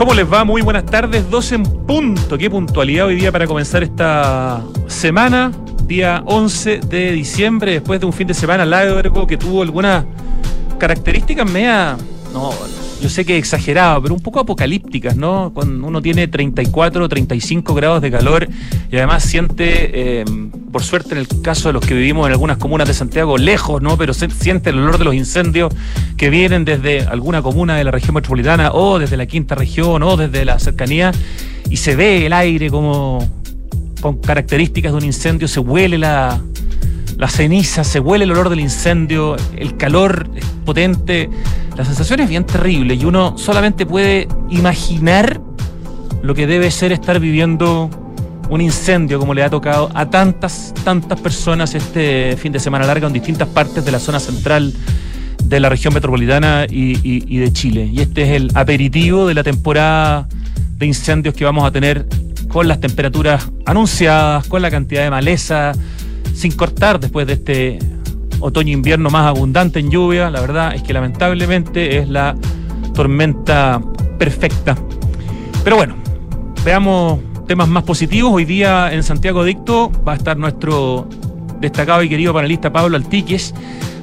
¿Cómo les va? Muy buenas tardes, 12 en punto. Qué puntualidad hoy día para comenzar esta semana, día 11 de diciembre, después de un fin de semana largo que tuvo algunas características media, no, yo sé que exagerado, pero un poco apocalípticas, ¿no? Cuando uno tiene 34, 35 grados de calor y además siente, eh, por suerte en el caso de los que vivimos en algunas comunas de Santiago, lejos, ¿no? Pero siente el olor de los incendios que vienen desde alguna comuna de la región metropolitana o desde la quinta región o desde la cercanía y se ve el aire como con características de un incendio, se huele la, la ceniza, se huele el olor del incendio, el calor es potente, la sensación es bien terrible y uno solamente puede imaginar lo que debe ser estar viviendo un incendio como le ha tocado a tantas, tantas personas este fin de semana largo en distintas partes de la zona central de la región metropolitana y, y de Chile. Y este es el aperitivo de la temporada de incendios que vamos a tener con las temperaturas anunciadas, con la cantidad de maleza, sin cortar después de este otoño-invierno más abundante en lluvia. La verdad es que lamentablemente es la tormenta perfecta. Pero bueno, veamos temas más positivos. Hoy día en Santiago Dicto va a estar nuestro destacado y querido panelista Pablo Altiques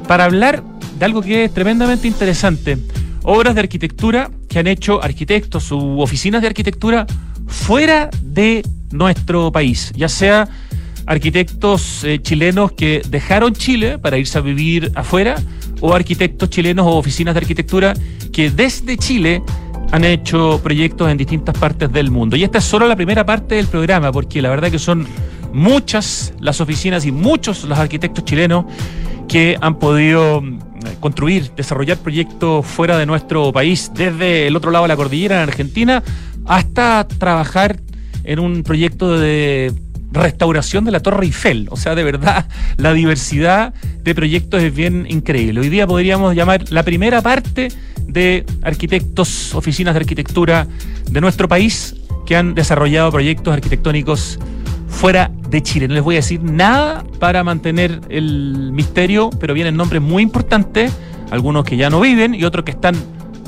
para hablar de algo que es tremendamente interesante. Obras de arquitectura que han hecho arquitectos u oficinas de arquitectura fuera de nuestro país, ya sea arquitectos eh, chilenos que dejaron Chile para irse a vivir afuera o arquitectos chilenos o oficinas de arquitectura que desde Chile han hecho proyectos en distintas partes del mundo. Y esta es solo la primera parte del programa, porque la verdad que son muchas las oficinas y muchos los arquitectos chilenos que han podido mm, construir, desarrollar proyectos fuera de nuestro país, desde el otro lado de la cordillera en Argentina, hasta trabajar en un proyecto de restauración de la Torre Eiffel. O sea, de verdad, la diversidad de proyectos es bien increíble. Hoy día podríamos llamar la primera parte de arquitectos, oficinas de arquitectura de nuestro país que han desarrollado proyectos arquitectónicos fuera de Chile. No les voy a decir nada para mantener el misterio, pero vienen nombres muy importantes, algunos que ya no viven y otros que están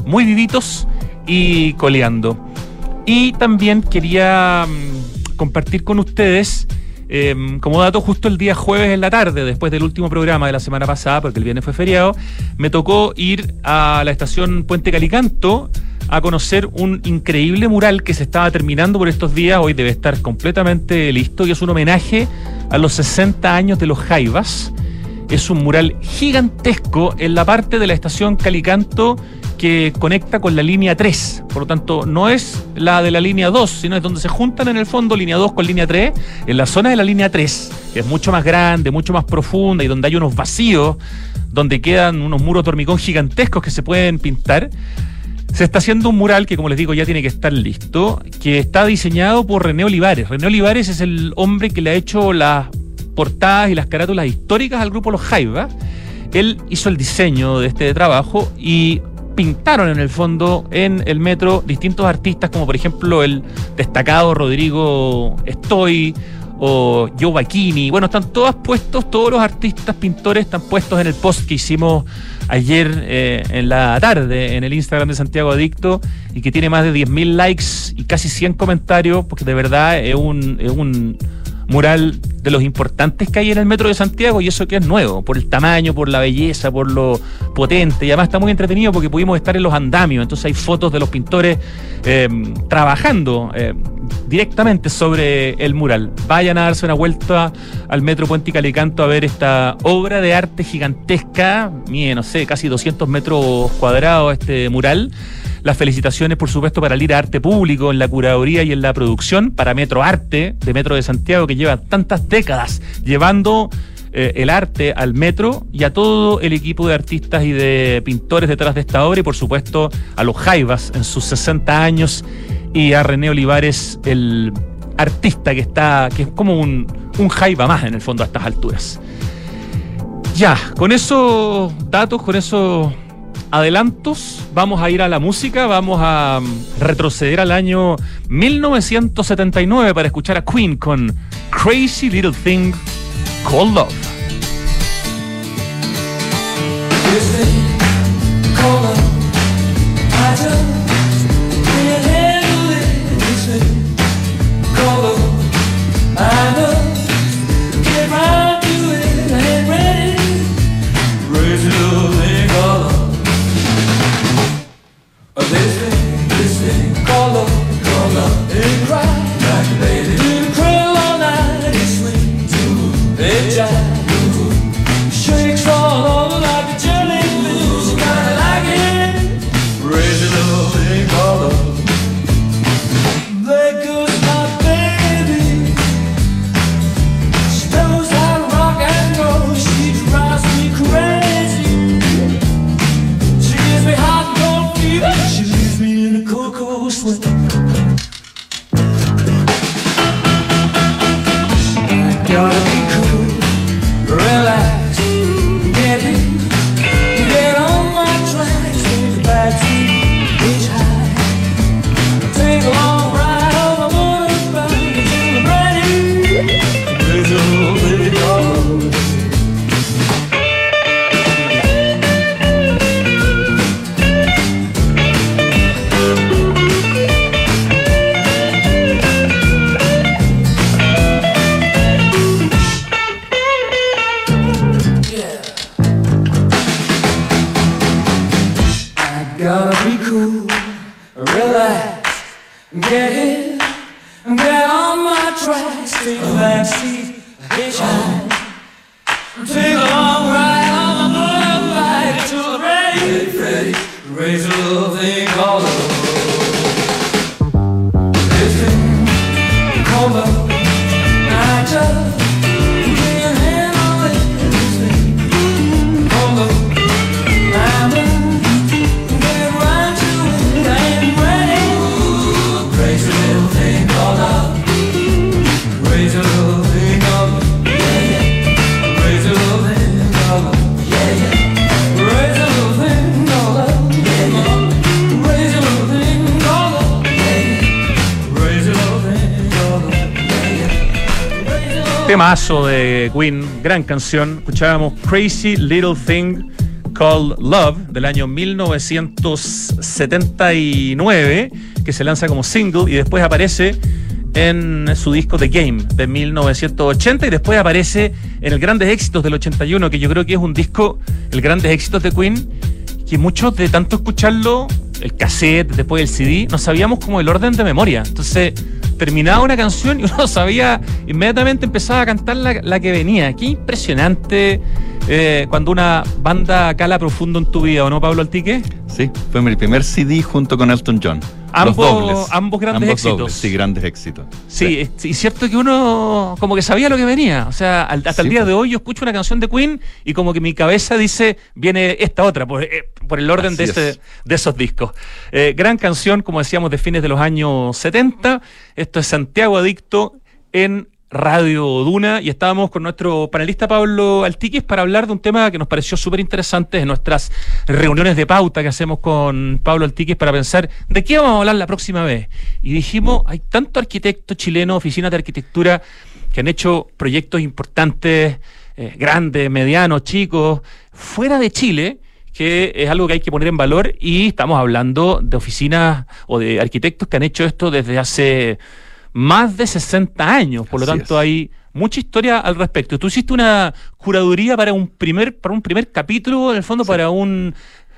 muy vivitos y coleando. Y también quería mm, compartir con ustedes. Em, como dato, justo el día jueves en la tarde, después del último programa de la semana pasada, porque el viernes fue feriado, me tocó ir a la estación Puente Calicanto a conocer un increíble mural que se estaba terminando por estos días, hoy debe estar completamente listo, y es un homenaje a los 60 años de los Jaivas. Es un mural gigantesco en la parte de la estación Calicanto que conecta con la línea 3. Por lo tanto, no es la de la línea 2, sino es donde se juntan en el fondo línea 2 con línea 3, en la zona de la línea 3, que es mucho más grande, mucho más profunda y donde hay unos vacíos, donde quedan unos muros de hormigón gigantescos que se pueden pintar. Se está haciendo un mural que, como les digo, ya tiene que estar listo, que está diseñado por René Olivares. René Olivares es el hombre que le ha hecho las portadas y las carátulas históricas al grupo Los Jaivas. Él hizo el diseño de este trabajo y pintaron en el fondo en el metro distintos artistas, como por ejemplo el destacado Rodrigo Estoy o Joe Bacchini. Bueno, están todos puestos, todos los artistas, pintores están puestos en el post que hicimos ayer eh, en la tarde en el Instagram de Santiago Adicto y que tiene más de 10.000 likes y casi 100 comentarios, porque de verdad es un, es un mural de los importantes que hay en el metro de Santiago y eso que es nuevo, por el tamaño, por la belleza, por lo potente. Y además está muy entretenido porque pudimos estar en los andamios, entonces hay fotos de los pintores eh, trabajando eh, directamente sobre el mural. Vayan a darse una vuelta al metro Puente y Calicanto a ver esta obra de arte gigantesca, mire, no sé, casi 200 metros cuadrados este mural las felicitaciones, por supuesto, para el Arte Público en la curaduría y en la producción, para Metro Arte, de Metro de Santiago, que lleva tantas décadas llevando eh, el arte al metro y a todo el equipo de artistas y de pintores detrás de esta obra y por supuesto a los Jaivas en sus 60 años y a René Olivares, el artista que está, que es como un, un Jaiva más en el fondo a estas alturas. Ya, con esos datos, con esos adelantos, vamos a ir a la música, vamos a mm, retroceder al año 1979 para escuchar a Queen con Crazy Little Thing Called Love. Temazo de Queen, gran canción. Escuchábamos Crazy Little Thing Called Love del año 1979, que se lanza como single y después aparece en su disco The Game de 1980 y después aparece en el Grandes Éxitos del 81, que yo creo que es un disco, el Grandes Éxitos de Queen, que muchos de tanto escucharlo, el cassette, después el CD, no sabíamos como el orden de memoria. Entonces, terminaba una canción y uno sabía, inmediatamente empezaba a cantar la, la que venía. Qué impresionante eh, cuando una banda cala profundo en tu vida, ¿o no, Pablo Altique? Sí, fue mi primer CD junto con Elton John. Ambos- ambos grandes Ambos éxitos. dobles, sí, grandes éxitos. Sí, es- y cierto que uno como que sabía lo que venía. O sea, al- hasta el Sí, día pues. de hoy yo escucho una canción de Queen y como que mi cabeza dice, viene esta otra, por, eh, por el orden de, Así ese- es. de esos discos. Eh, gran canción, como decíamos, de fines de los años 70. Esto es Santiago Adicto en Radio Duna y estábamos con nuestro panelista Pablo Altiquis para hablar de un tema que nos pareció súper interesante en nuestras reuniones de pauta que hacemos con Pablo Altiquis para pensar de qué vamos a hablar la próxima vez. Y dijimos, hay tanto arquitecto chileno, oficinas de arquitectura que han hecho proyectos importantes, eh, grandes, medianos, chicos, fuera de Chile que es algo que hay que poner en valor y estamos hablando de oficinas o de arquitectos que han hecho esto desde hace más de 60 años, por lo tanto es. hay mucha historia al respecto. Tú hiciste una curaduría para un primer para un primer capítulo, en el fondo para un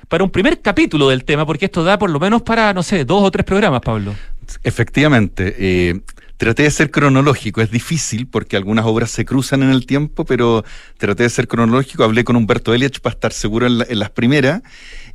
para un primer capítulo del tema, porque esto da por lo menos para, no sé, dos o tres programas, Pablo. Efectivamente. eh, traté de ser cronológico. Es difícil porque algunas obras se cruzan en el tiempo, pero traté de ser cronológico. Hablé con Humberto Eliach para estar seguro en, la- en las primeras.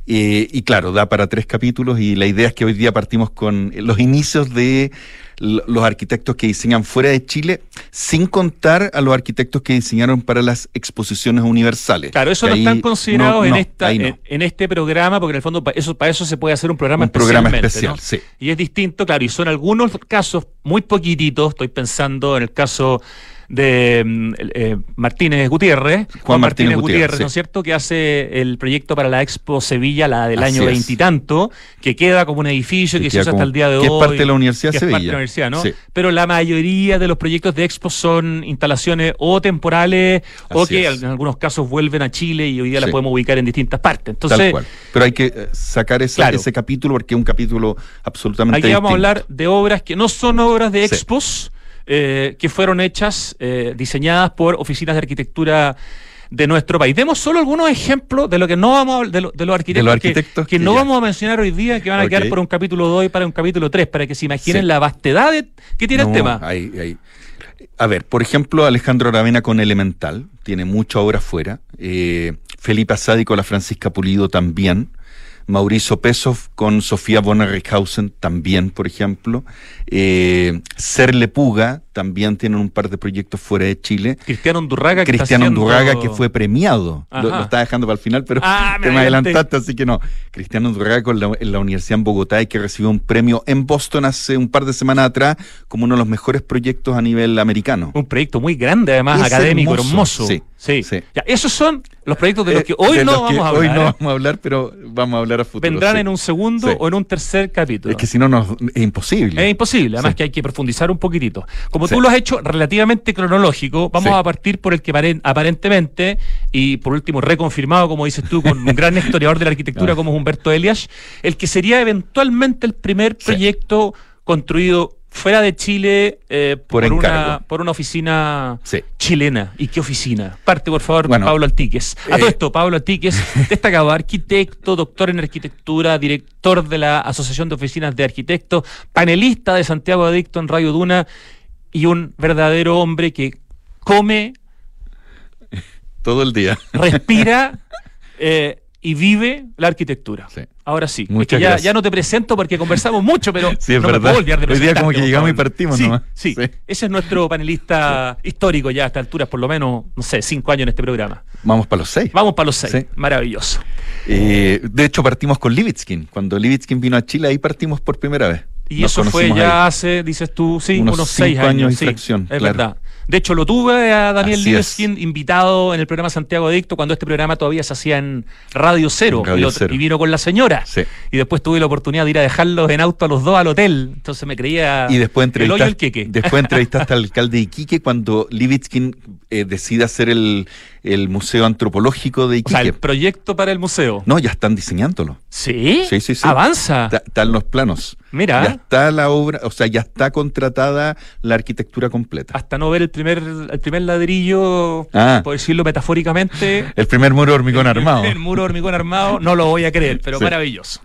Eh, y claro, da para tres capítulos y la idea es que hoy día partimos con los inicios de los arquitectos que diseñan fuera de Chile, sin contar a los arquitectos que diseñaron para las exposiciones universales. Claro, eso no están considerados no, en, no, esta, no. en, en este programa, porque en el fondo pa- eso, para eso se puede hacer un programa Un programa especial, sí. Y es distinto, claro, y son algunos casos muy poquititos, estoy pensando en el caso de mm, eh, Martínez Gutiérrez, Juan, Martínez, Martínez Gutiérrez, ¿no es cierto? Que hace el proyecto para la Expo Sevilla, la del Así año veintitanto, que queda como un edificio que, Que se usa hasta el día de que hoy. es parte de la Universidad que de es parte de Sevilla. la universidad, ¿no? Sí. Pero la mayoría de los proyectos de Expo son instalaciones o temporales o que es. en algunos casos vuelven a Chile y hoy día las Sí. podemos ubicar en distintas partes. Entonces, Tal cual. Pero hay que eh, sacar ese, Claro. ese capítulo porque es un capítulo absolutamente Aquí vamos a hablar de obras que no son obras de expos, eh, que fueron hechas, eh, diseñadas por oficinas de arquitectura de nuestro país. Demos solo algunos ejemplos de lo que no vamos a de, lo- de los arquitectos, De los que- arquitectos que, que no ya. vamos a mencionar hoy día, que van a quedar por un capítulo 2 y para un capítulo 3, para que se imaginen Sí. la vastedad de- que tiene el tema. hay- hay- A ver, por ejemplo, Alejandro Aravena con Elemental, tiene mucha obra fuera. Eh, Felipe Asadi con la Francisca Pulido también. Mauricio Pesov con Sofía von también, por ejemplo. Eh, Serle Puga también tienen un par de proyectos fuera de Chile. Cristiano Undurraga, que está Cristiano haciendo- Undurraga que fue premiado. Lo, lo estaba dejando para el final, pero Ah, te me adelantaste, así que no. Cristiano Undurraga con la, en la Universidad en Bogotá y que recibió un premio en Boston hace un par de semanas atrás como uno de los mejores proyectos a nivel americano. Un proyecto muy grande, además, Es académico, hermoso. hermoso. Sí, Sí. sí. Ya, esos son los proyectos de los Eh, que hoy de no vamos que a hablar. Hoy no ¿eh? vamos a hablar, pero vamos a hablar a futuro. Vendrán sí. en un segundo Sí. o en un tercer capítulo. Es que si no, nos, es imposible. Es imposible, además que hay que profundizar un poquitito. Como Sí. tú lo has hecho relativamente cronológico, vamos Sí. a partir por el que aparen- aparentemente, y por último reconfirmado, como dices tú, con un gran historiador de la arquitectura como es Humberto Elias, el que sería eventualmente el primer proyecto construido fuera de Chile eh, Por una, por una oficina Sí. chilena. ¿Y qué oficina? Parte, por favor, Bueno, Pablo Altíquez. A eh, todo esto, Pablo Altíquez, destacado arquitecto, doctor en arquitectura, director de la Asociación de Oficinas de Arquitectos, panelista de Santiago Adicto en Radio Duna y un verdadero hombre que come, Todo el día. respira eh, y vive la arquitectura. Sí. Ahora sí. Muchas ya, gracias. ya no te presento porque conversamos mucho, pero Sí, es no me verdad. puedo olvidar de Hoy día como que llegamos y partimos sí, nomás. Sí, Sí. ese es nuestro panelista histórico ya a estas alturas, por lo menos, no sé, cinco años en este programa. Vamos para los seis. Vamos para los seis. Maravilloso. Eh, de hecho, partimos con Levitskin. Cuando Levitskin vino a Chile, ahí partimos por primera vez. Y Nos eso fue ya ahí. hace, dices tú, sí, Unos unos, seis años sí, Es claro. verdad. De hecho, lo tuve a Daniel. Libeskind invitado en el programa Santiago Adicto cuando este programa todavía se hacía en Radio Cero. En Radio y, lo- Cero. y vino con la señora. Sí. Y después tuve la oportunidad de ir a dejarlos en auto a los dos al hotel. Entonces me creía Y después el hoyo el queque. después entrevistaste al alcalde de Iquique cuando Levitskin eh, decide hacer el, el museo antropológico de O sea, Iquique. el proyecto para el museo. No, ya están diseñándolo. ¿Sí? Sí, sí, sí. Avanza. Está- Están los planos. Mira. Ya está la obra, o sea, ya está contratada la arquitectura completa. Hasta no ver el primer, el primer ladrillo, Ah. por decirlo metafóricamente. El primer muro hormigón armado. El muro de hormigón armado, no lo voy a creer, pero Sí. maravilloso.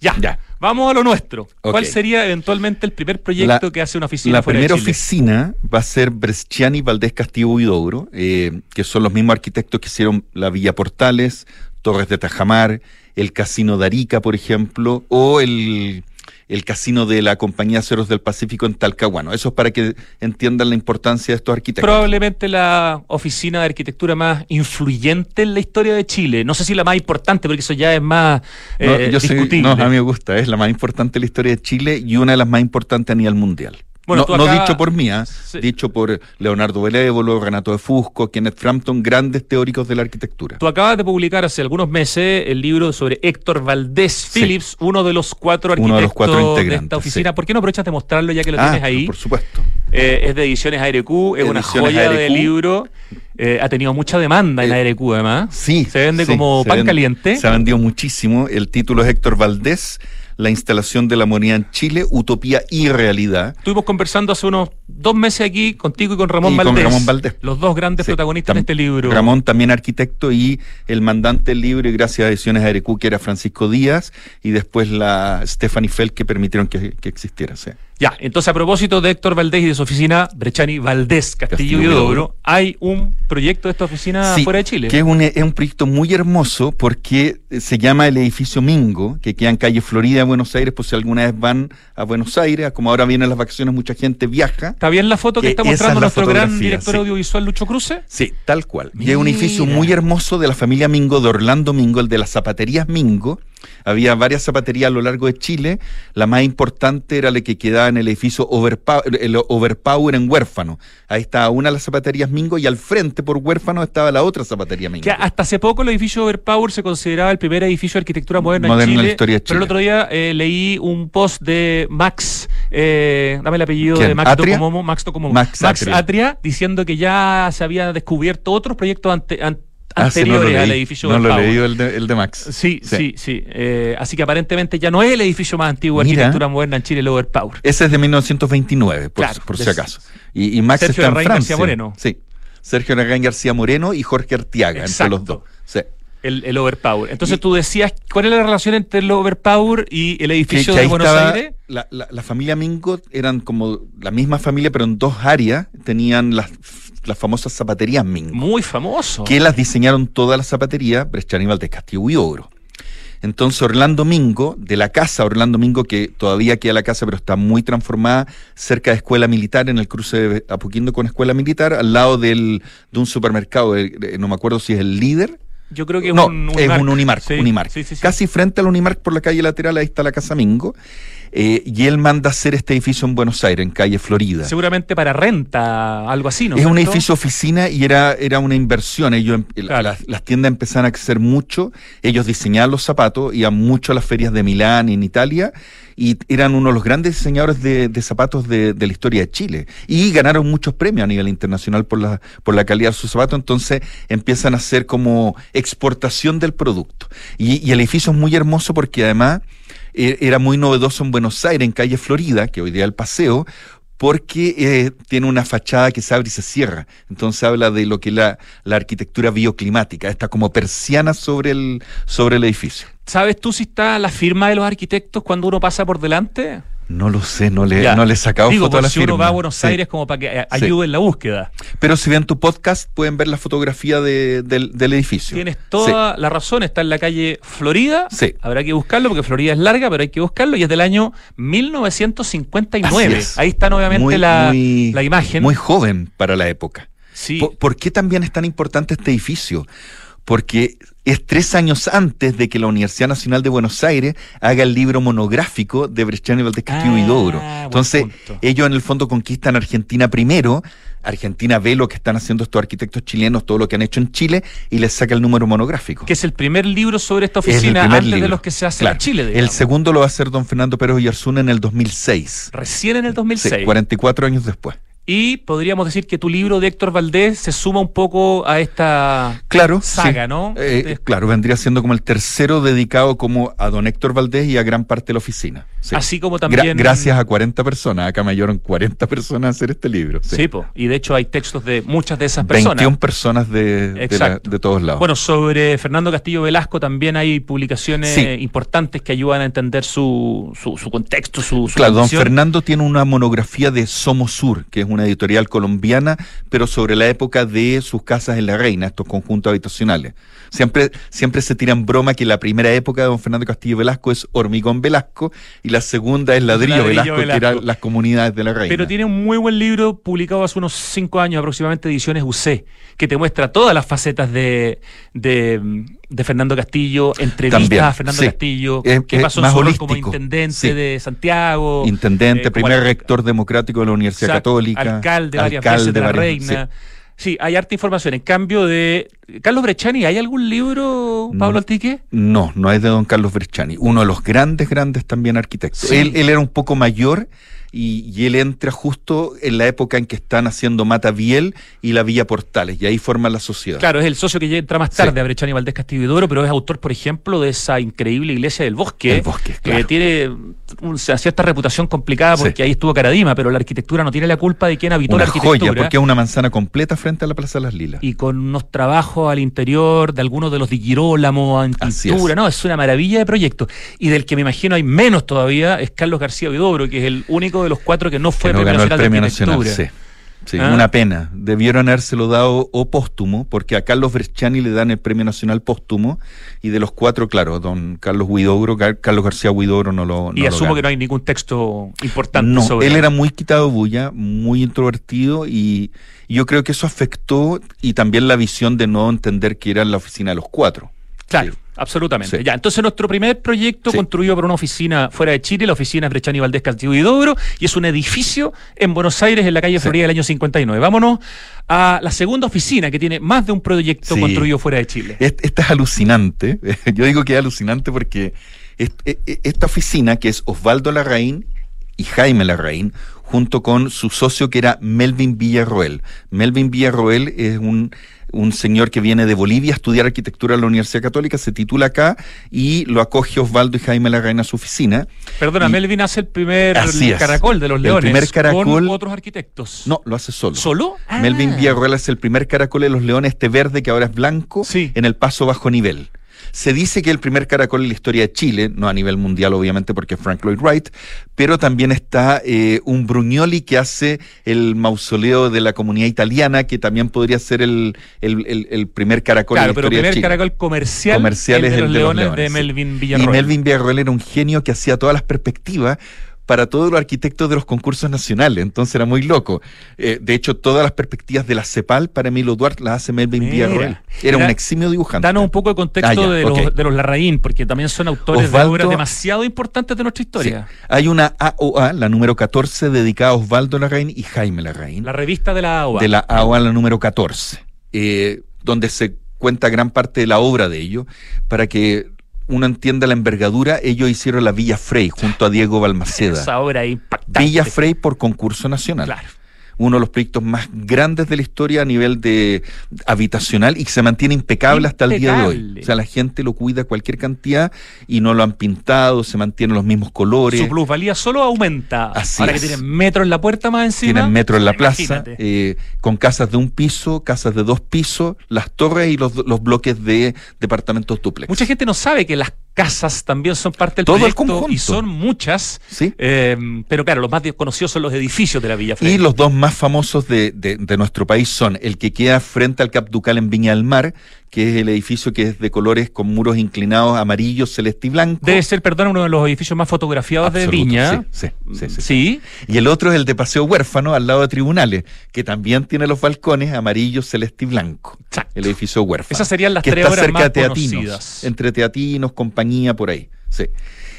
Ya, Ya. vamos a lo nuestro. ¿Cuál sería eventualmente el primer proyecto La- que hace una oficina La fuera de primera Chile? oficina va a ser Bresciani, Valdés, Castillo Huidobro, eh, que son los mismos arquitectos que hicieron la Villa Portales, Torres de Tajamar, el Casino de Arica, por ejemplo, o el, el casino de la Compañía Ceros del Pacífico en Talcahuano. Eso es para que entiendan la importancia de estos arquitectos. Probablemente la oficina de arquitectura más influyente en la historia de Chile. No sé si la más importante, porque eso ya es más No, eh, yo discutible. no, a mí me gusta, es la más importante de la historia de Chile y una de las más importantes a nivel mundial. Bueno, no dicho por mí. Sí. dicho por Leonardo Belévolo, Renato de Fusco, Kenneth Frampton, grandes teóricos de la arquitectura. Tú acabas de publicar hace algunos meses el libro sobre Héctor Valdés Sí. Phillips, uno de los cuatro arquitectos Uno de los cuatro de esta oficina. sí. ¿Por qué no aprovechas de mostrarlo ya que lo Ah, tienes ahí? Por supuesto. Eh, es de Ediciones ARQ, es una joya de ARQ. libro. Eh, ha tenido mucha demanda en Eh, ARQ además. Sí. Se vende como pan caliente. Se ha vendido muchísimo. El título es Héctor Valdés, la instalación de la moneda en Chile, utopía y realidad. Estuvimos conversando hace unos dos meses aquí contigo y con Ramón Y con Valdés. Ramón Valdés. Los dos grandes Sí, protagonistas de este libro. Ramón también arquitecto y el mandante del libro y gracias a Ediciones ARQ que era Francisco Díaz y después la Stephanie Fell que permitieron que, que existiera. sí. Ya, entonces a propósito de Héctor Valdés y de su oficina, Brechani Valdés, Castillo, Castillo y Dobro, hay un proyecto de esta oficina Sí, fuera de Chile. Que es un, es un proyecto muy hermoso porque se llama el edificio Mingo, que queda en calle Florida, Buenos Aires, pues si alguna vez van a Buenos Aires, como ahora vienen las vacaciones, mucha gente viaja. ¿Está bien la foto que, Que está mostrando es nuestro gran director sí. audiovisual Lucho Cruce? Sí, tal cual. Y es un edificio muy hermoso de la familia Mingo, de Orlando Mingo, el de las zapaterías Mingo. Había varias zapaterías a lo largo de Chile. La más importante era la que quedaba en el edificio Overpower, el Overpower en Huérfano. Ahí estaba una de las zapaterías Mingo y al frente, por Huérfano, estaba la otra zapatería Mingo. Que hasta hace poco el edificio Overpower se consideraba el primer edificio de arquitectura moderna, Moderna en en la Chile. historia de Pero el Chile. otro día eh, leí un post de Max, eh, dame el apellido ¿Quién? de Max ¿Atria? Docomomo, Max. Max Atria. Atria. diciendo que ya se habían descubierto otros proyectos ante- Ah, sí, no anteriores al edificio No lo he leído el de, el de Max. Sí, sí, sí. Eh, así que aparentemente ya no es el edificio más antiguo de arquitectura moderna en Chile, el Overpower. Ese es de 1929, por, Claro, por si acaso. Y, y Max Sergio está en Francia. García Moreno. Sí. Sergio Larraín García Moreno y Jorge Artiaga, entre Exacto. los dos. Sí. El, el Overpower. Entonces Y- tú decías, ¿cuál es la relación entre el Overpower y el edificio que de Buenos estaba Aires? La, la- la familia Mingo eran como la misma familia, pero en dos áreas tenían las, las famosas zapaterías Mingo. Muy famoso. que las diseñaron todas las zapaterías Brechani Valdés Castillo y Ogro. Entonces Orlando Mingo, de la casa Orlando Mingo, que todavía queda la casa, pero está muy transformada, cerca de Escuela Militar, en el cruce de Apoquindo con Escuela Militar, al lado del, de un supermercado, eh, no me acuerdo si es el líder. Yo creo que es no, un es un Unimark, Sí, Unimark. sí, sí, sí. Casi frente al Unimark por la calle lateral, ahí está la casa Mingo. Eh, y él manda hacer este edificio en Buenos Aires, en calle Florida. Seguramente para renta, algo así, ¿no? es un edificio oficina y era, era una inversión. Ellos, em- Claro. las, las tiendas empezaron a crecer mucho. Ellos diseñaban los zapatos, iban mucho a las ferias de Milán y en Italia y eran uno de los grandes diseñadores de, de zapatos de, de la historia de Chile. Y ganaron muchos premios a nivel internacional por la, por la calidad de sus zapatos, entonces empiezan a hacer como exportación del producto. Y, y el edificio es muy hermoso porque además era muy novedoso en Buenos Aires, en calle Florida, que hoy día el paseo, porque eh, tiene una fachada que se abre y se cierra. Entonces habla de lo que es la, la arquitectura bioclimática, está como persiana sobre el, sobre el edificio. ¿Sabes tú si está la firma de los arquitectos cuando uno pasa por delante? No lo sé, no le, Ya. no le he sacado Digo, foto a la si uno va a Buenos Sí. Aires como para que Sí. ayude en la búsqueda. Pero si ven tu podcast, pueden ver la fotografía de- del, del edificio. Tienes toda la razón, está en la calle Florida. Sí. Habrá que buscarlo porque Florida es larga, pero hay que buscarlo y es del año 1959. Así es. Ahí está obviamente Muy- la, muy- la imagen. Muy joven para la época. sí. ¿Por, por qué también es tan importante este edificio? Porque es tres años antes de que la Universidad Nacional de Buenos Aires haga el libro monográfico de Bresciano y Valdés Castillo Ah, Huidobro. buen Entonces, ellos en el fondo conquistan Argentina primero. Argentina ve lo que están haciendo estos arquitectos chilenos, todo lo que han hecho en Chile, y les saca el número monográfico. que es el primer libro sobre esta Es oficina primer antes de libro. los que se hacen Claro. en Chile. El segundo lo va a hacer don Fernando Pérez Oyarzún en el 2006. Recién en el Sí, 2006. 44 años después. Y podríamos decir que tu libro de Héctor Valdés se suma un poco a esta Claro. saga, sí. ¿no? Eh, claro, vendría siendo como el tercero dedicado como a don Héctor Valdés y a gran parte de la oficina. Sí. Así como Gra- también. gracias a 40 personas. Acá me ayudaron 40 personas a hacer este libro. Sí, po. y de hecho hay textos de muchas de esas personas. 21 personas de, de, la- Exacto. de todos lados. Bueno, sobre Fernando Castillo Velasco también hay publicaciones Sí. importantes que ayudan a entender su, su, su contexto, su, su Claro, don. Fernando tiene una monografía de Somos Sur, que es una editorial colombiana, pero sobre la época de sus casas en La Reina, estos conjuntos habitacionales. Siempre, siempre se tiran broma que la primera época de don Fernando Castillo Velasco es Hormigón Velasco y la segunda es Ladrillo, Ladrillo Velasco, que eran las comunidades de La Reina. Pero tiene un muy buen libro publicado hace unos cinco años aproximadamente, Ediciones UC, que te muestra todas las facetas de, de, de Fernando Castillo, entrevistas También, a Fernando sí. Castillo, Es- qué es pasó en más su rol como intendente sí. de Santiago. Intendente, eh, primer rector democrático de la Universidad Exacto, Católica. Alcalde varias alcalde veces de la varias- Reina. Sí. Hay harta información. En cambio de Carlos Brechani, ¿hay algún libro, Pablo No. Altique? No, no es de don Carlos Bresciani, uno de los grandes, grandes también arquitectos. Sí. Él, él era un poco mayor y, y él entra justo en la época en que están haciendo Mata Biel y la Villa Portales, y ahí forman la sociedad. Claro, es el socio que ya entra más tarde Sí. a Brechani Valdés Castillo y Doro, pero es autor, por ejemplo, de esa increíble iglesia del bosque. El Bosque, Que claro. tiene una cierta reputación complicada porque Sí. ahí estuvo Caradima, pero la arquitectura no tiene la culpa de quien habitó Una la arquitectura. joya, porque es una manzana completa frente a la Plaza de las Lilas. y con unos trabajos al interior de algunos de los de Girolamo en pintura, es. no, es una maravilla de proyecto. Y del que me imagino hay menos todavía es Carlos García Vidobro, que es el único de los cuatro que no fue que no Premio ganó el Premio Nacional. Sí. Sí, Ah. una pena. Debieron habérselo dado o póstumo, porque a Carlos Bresciani le dan el Premio Nacional póstumo, y de los cuatro, claro, don Carlos Huidobro, Carlos García Huidobro no lo Y no asumo que no hay ningún texto importante No, sobre él era muy quitado bulla, muy introvertido y yo creo que eso afectó y también la visión de no entender que era la oficina de los cuatro. Claro. Absolutamente. Sí. Ya, entonces nuestro primer proyecto Sí. construido por una oficina fuera de Chile, la oficina Brechani Valdés Castillo y Dobro, y es un edificio en Buenos Aires, en la calle Sí. Florida del año 59. Vámonos a la segunda oficina que tiene más de un proyecto construido fuera de Chile. Est- Esta es alucinante. Yo digo que es alucinante porque e- e- esta oficina, que es Osvaldo Larraín y Jaime Larraín, junto con su socio que era Melvin Villarroel. Melvin Villarroel es un, un señor que viene de Bolivia a estudiar arquitectura en la Universidad Católica, se titula acá y lo acoge Osvaldo y Jaime Larraín a su oficina. Perdona, y- Melvin hace el primer caracol de los El leones primer caracol- con otros arquitectos. No, lo hace solo. ¿Solo? Ah. Melvin Villarroel es el primer caracol de los leones, este verde que ahora es blanco, Sí. en el paso bajo nivel. Se dice que el primer caracol en la historia de Chile, no a nivel mundial obviamente porque es Frank Lloyd Wright, pero también está eh, un Brugnoli que hace el mausoleo de la comunidad italiana, que también podría ser el, el- el- el primer caracol Claro, en la pero el historia de primer caracol comercial, Comercial el es de el los de los leones de. Melvin Y Villarroel. Melvin Villarroel era un genio que hacía todas las perspectivas para todos los arquitectos de los concursos nacionales, entonces era muy loco. Eh, de hecho, todas las perspectivas de la CEPAL para Emilio Duarte las hace Melvin. Villarroel. Era un Mira, eximio dibujante. Danos un poco de contexto Ah, ya, de, los, de los Larraín, porque también son autores de obras demasiado importantes de nuestra historia. Sí. Hay una AOA, la número 14, dedicada a Osvaldo Larraín y Jaime Larraín. La revista de la AOA. de la AOA, la número 14, eh, donde se cuenta gran parte de la obra de ellos, para que uno entienda la envergadura, ellos hicieron la Villa Frey junto a Diego Balmaceda. Esa obra impactante. Villa Frey por concurso nacional. Claro. Uno de los proyectos más grandes de la historia a nivel de habitacional y que se mantiene impecable hasta el día de hoy. Impecable. O sea, la gente lo cuida cualquier cantidad y no lo han pintado, se mantienen los mismos colores. Su plusvalía solo aumenta. Así Ahora es. que tienen metro en la puerta más encima. Tienen metro en la plaza, imagínate. eh, con casas de un piso, casas de dos pisos, las torres y los, los bloques de departamentos duplex. Mucha gente no sabe que las casas también son parte del Todo el conjunto. y son muchas. ¿Sí? eh, pero claro, los más desconocidos son los edificios de la Villa Frey. Y los dos más famosos de, de- de nuestro país son el que queda frente al Cap Ducal en Viña del Mar, que es el edificio que es de colores con muros inclinados amarillo, celeste y blanco. Debe ser, perdón, uno de los edificios más fotografiados de Viña. Sí, sí, sí. Y el otro es el de Paseo Huérfano, al lado de Tribunales, que también tiene los balcones amarillo, celeste y blanco. Exacto. El edificio Huérfano. Esas serían las que tres está obras cerca más de Teatinos, conocidas. entre Teatinos, compañía, por ahí. Sí.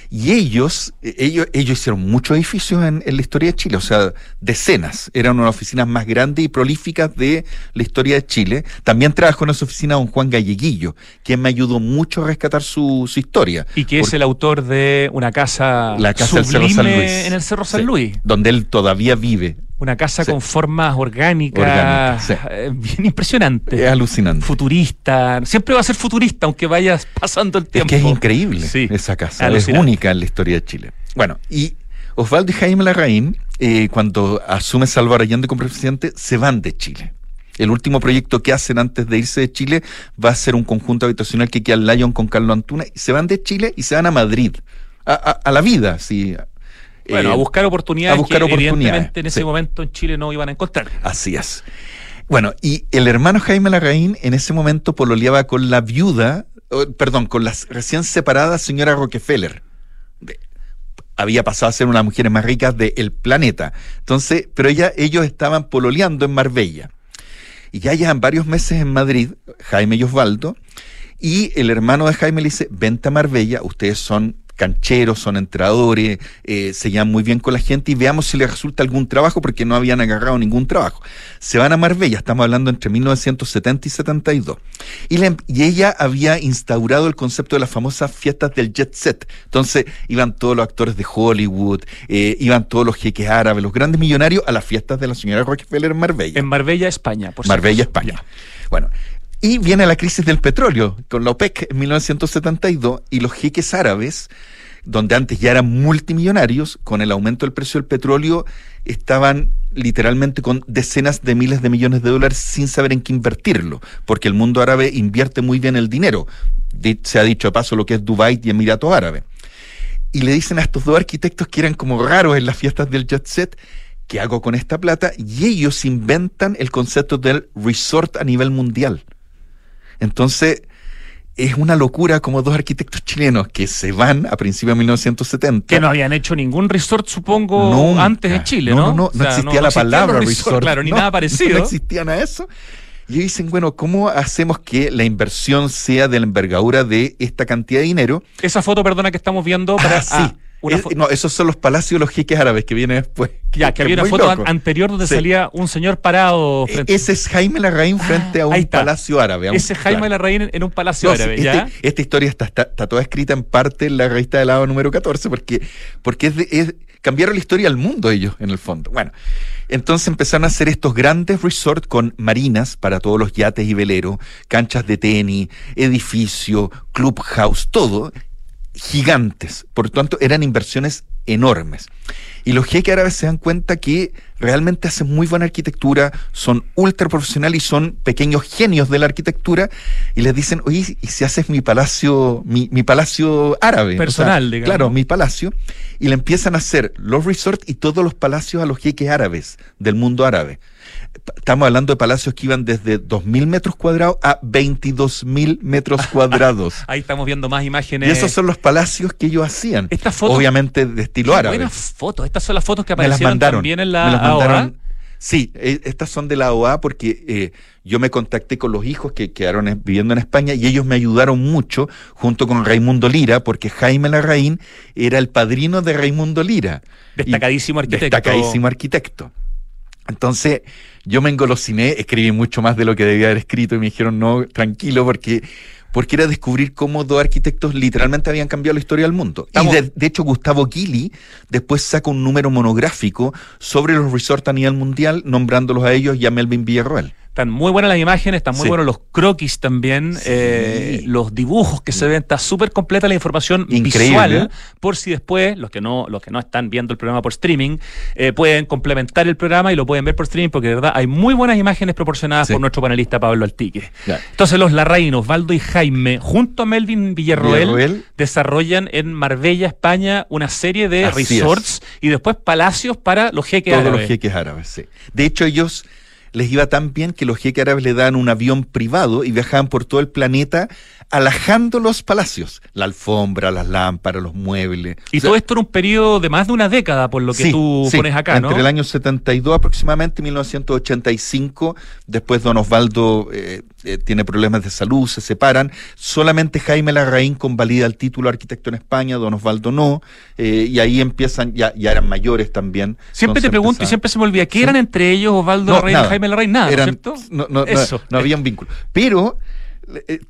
Y ellos, eh, ellos, ellos hicieron muchos edificios en, en la historia de Chile, o sea, decenas. Eran una de las oficinas más grandes y prolíficas de la historia de Chile. También trabajó en esa oficina don Juan Galleguillo, quien me ayudó mucho a rescatar su, su historia. Y que es el autor de una casa, la casa del Cerro San Luis. en el Cerro San Sí, Luis. Donde él todavía vive. Una casa Sí. con formas orgánicas, sí. eh, bien impresionante. Es alucinante. futurista. Siempre va a ser futurista, aunque vayas pasando el Es tiempo. que es increíble Sí. esa casa, Alucinante. es única en la historia de Chile. Bueno, y Osvaldo y Jaime Larraín, eh, cuando asume Salvador Allende como presidente, se van de Chile. El último proyecto que hacen antes de irse de Chile va a ser un conjunto habitacional que queda en Lyon con Carlos Antuna. Y se van de Chile y se van a Madrid, a, a- a la vida, sí. Bueno, Eh, a buscar oportunidades a buscar que oportunidades, evidentemente en ese sí. momento en Chile no iban a encontrar. Así es. Bueno, y el hermano Jaime Larraín en ese momento pololeaba con la viuda, oh, perdón, con la recién separada señora Rockefeller. De- había pasado a ser una de las mujeres más ricas del planeta. Entonces, pero ella, ellos estaban pololeando en Marbella. Y ya llevan varios meses en Madrid, Jaime y Osvaldo, y el hermano de Jaime le dice, vente a Marbella, ustedes son cancheros, son entradores, eh, se llevan muy bien con la gente y veamos si les resulta algún trabajo porque no habían agarrado ningún trabajo. Se van a Marbella, estamos hablando entre 1970 y 72. Y, la y ella había instaurado el concepto de las famosas fiestas del jet set. Entonces iban todos los actores de Hollywood, eh, iban todos los jeques árabes, los grandes millonarios a las fiestas de la señora Rockefeller en Marbella. En Marbella, España, por Marbella. España. Bueno, y viene la crisis del petróleo con la OPEC en 1972 y los jeques árabes, donde antes ya eran multimillonarios, con el aumento del precio del petróleo, estaban literalmente con decenas de miles de millones de dólares sin saber en qué invertirlo, porque el mundo árabe invierte muy bien el dinero. Di- Se ha dicho de paso lo que es Dubái y Emiratos Árabes. Y le dicen a estos dos arquitectos que eran como raros en las fiestas del jet set, ¿qué hago con esta plata? Y ellos inventan el concepto del resort a nivel mundial. Entonces, es una locura como dos arquitectos chilenos que se van a principios de 1970. Que no habían hecho ningún resort, supongo, Nunca. antes de Chile, no, ¿no? No, no, O no sea, existía la palabra resort. Claro, ni nada parecido. No existían a eso. Y ellos dicen, bueno, ¿cómo hacemos que la inversión sea de la envergadura de esta cantidad de dinero? Esa foto, perdona, que estamos viendo. Para, Ah, sí. ah, una Es- no, esos son los palacios de los jeques árabes que viene después. ya, que es había una foto an- anterior donde Sí. salía un señor parado E- frente Ese es Jaime Larraín frente a un palacio árabe. un- Ese Jaime claro. Larraín en, en un palacio No, sí, árabe, este- ¿ya? esta historia está, está, está toda escrita en parte en la revista de lado número 14 porque, porque es de- es- cambiaron la historia del mundo ellos en el fondo. Bueno, entonces empezaron a hacer estos grandes resorts con marinas para todos los yates y veleros, canchas de tenis, edificio, clubhouse, todo gigantes. Por lo tanto, eran inversiones enormes. Y los jeques árabes se dan cuenta que realmente hacen muy buena arquitectura, son ultra profesionales y son pequeños genios de la arquitectura. Y les dicen, oye, ¿y si haces mi palacio, mi, mi palacio árabe? O sea, Personal, digamos. Claro, mi palacio. Y le empiezan a hacer los resorts y todos los palacios a los jeques árabes del mundo árabe. Estamos hablando de palacios que iban desde 2.000 metros cuadrados a 22.000 metros cuadrados. Ahí estamos viendo más imágenes. Y esos son los palacios que ellos hacían. Estas fotos- Obviamente de estilo Qué árabe. Buenas fotos. Estas son las fotos que Me las aparecieron mandaron. también en me la las AOA. mandaron. Sí, eh, estas son de la OA porque eh, yo me contacté con los hijos que quedaron en- viviendo en España y ellos me ayudaron mucho junto con Raimundo Lira porque Jaime Larraín era el padrino de Raimundo Lira. Destacadísimo arquitecto. Destacadísimo arquitecto. Entonces yo me engolosiné, escribí mucho más de lo que debía haber escrito y me dijeron, no, tranquilo, porque, porque era descubrir cómo dos arquitectos literalmente habían cambiado la historia del mundo. Estamos- Y de, de hecho, Gustavo Gili después saca un número monográfico sobre los resorts a nivel mundial, nombrándolos a ellos y a Melvin Villarroel. Están muy buenas las imágenes, están muy Sí. buenos los croquis también, Sí. eh, los dibujos que se ven, está súper completa la información Increíble. visual, por si después, los que no, los que no están viendo el programa por streaming, eh, pueden complementar el programa y lo pueden ver por streaming, porque de verdad hay muy buenas imágenes proporcionadas Sí. por nuestro panelista Pablo Altique. Entonces los Larraín, Osvaldo y Jaime, junto a Melvin Villarroel, Villarroel. desarrollan en Marbella, España, una serie de Así es. resorts y después palacios para los jeques Todos árabes. los jeques árabes, sí. De hecho, ellos les iba tan bien que los jeques árabes le dan un avión privado y viajaban por todo el planeta alajando los palacios. La alfombra, las lámparas, los muebles. Y O sea, todo esto en un periodo de más de una década, por lo que sí, tú sí, pones acá, ¿no? Entre el año 72 aproximadamente, 1985, después Don Osvaldo eh, eh, tiene problemas de salud, se separan. Solamente Jaime Larraín convalida el título de arquitecto en España, Don Osvaldo no. eh, y ahí empiezan, ya, ya eran mayores también. Siempre te pregunto y siempre se me olvida, ¿qué eran entre ellos Osvaldo Larraín y. Jaime Larraín? Nada, ¿no es Eran- cierto? No, no, Eso. no había un vínculo. Pero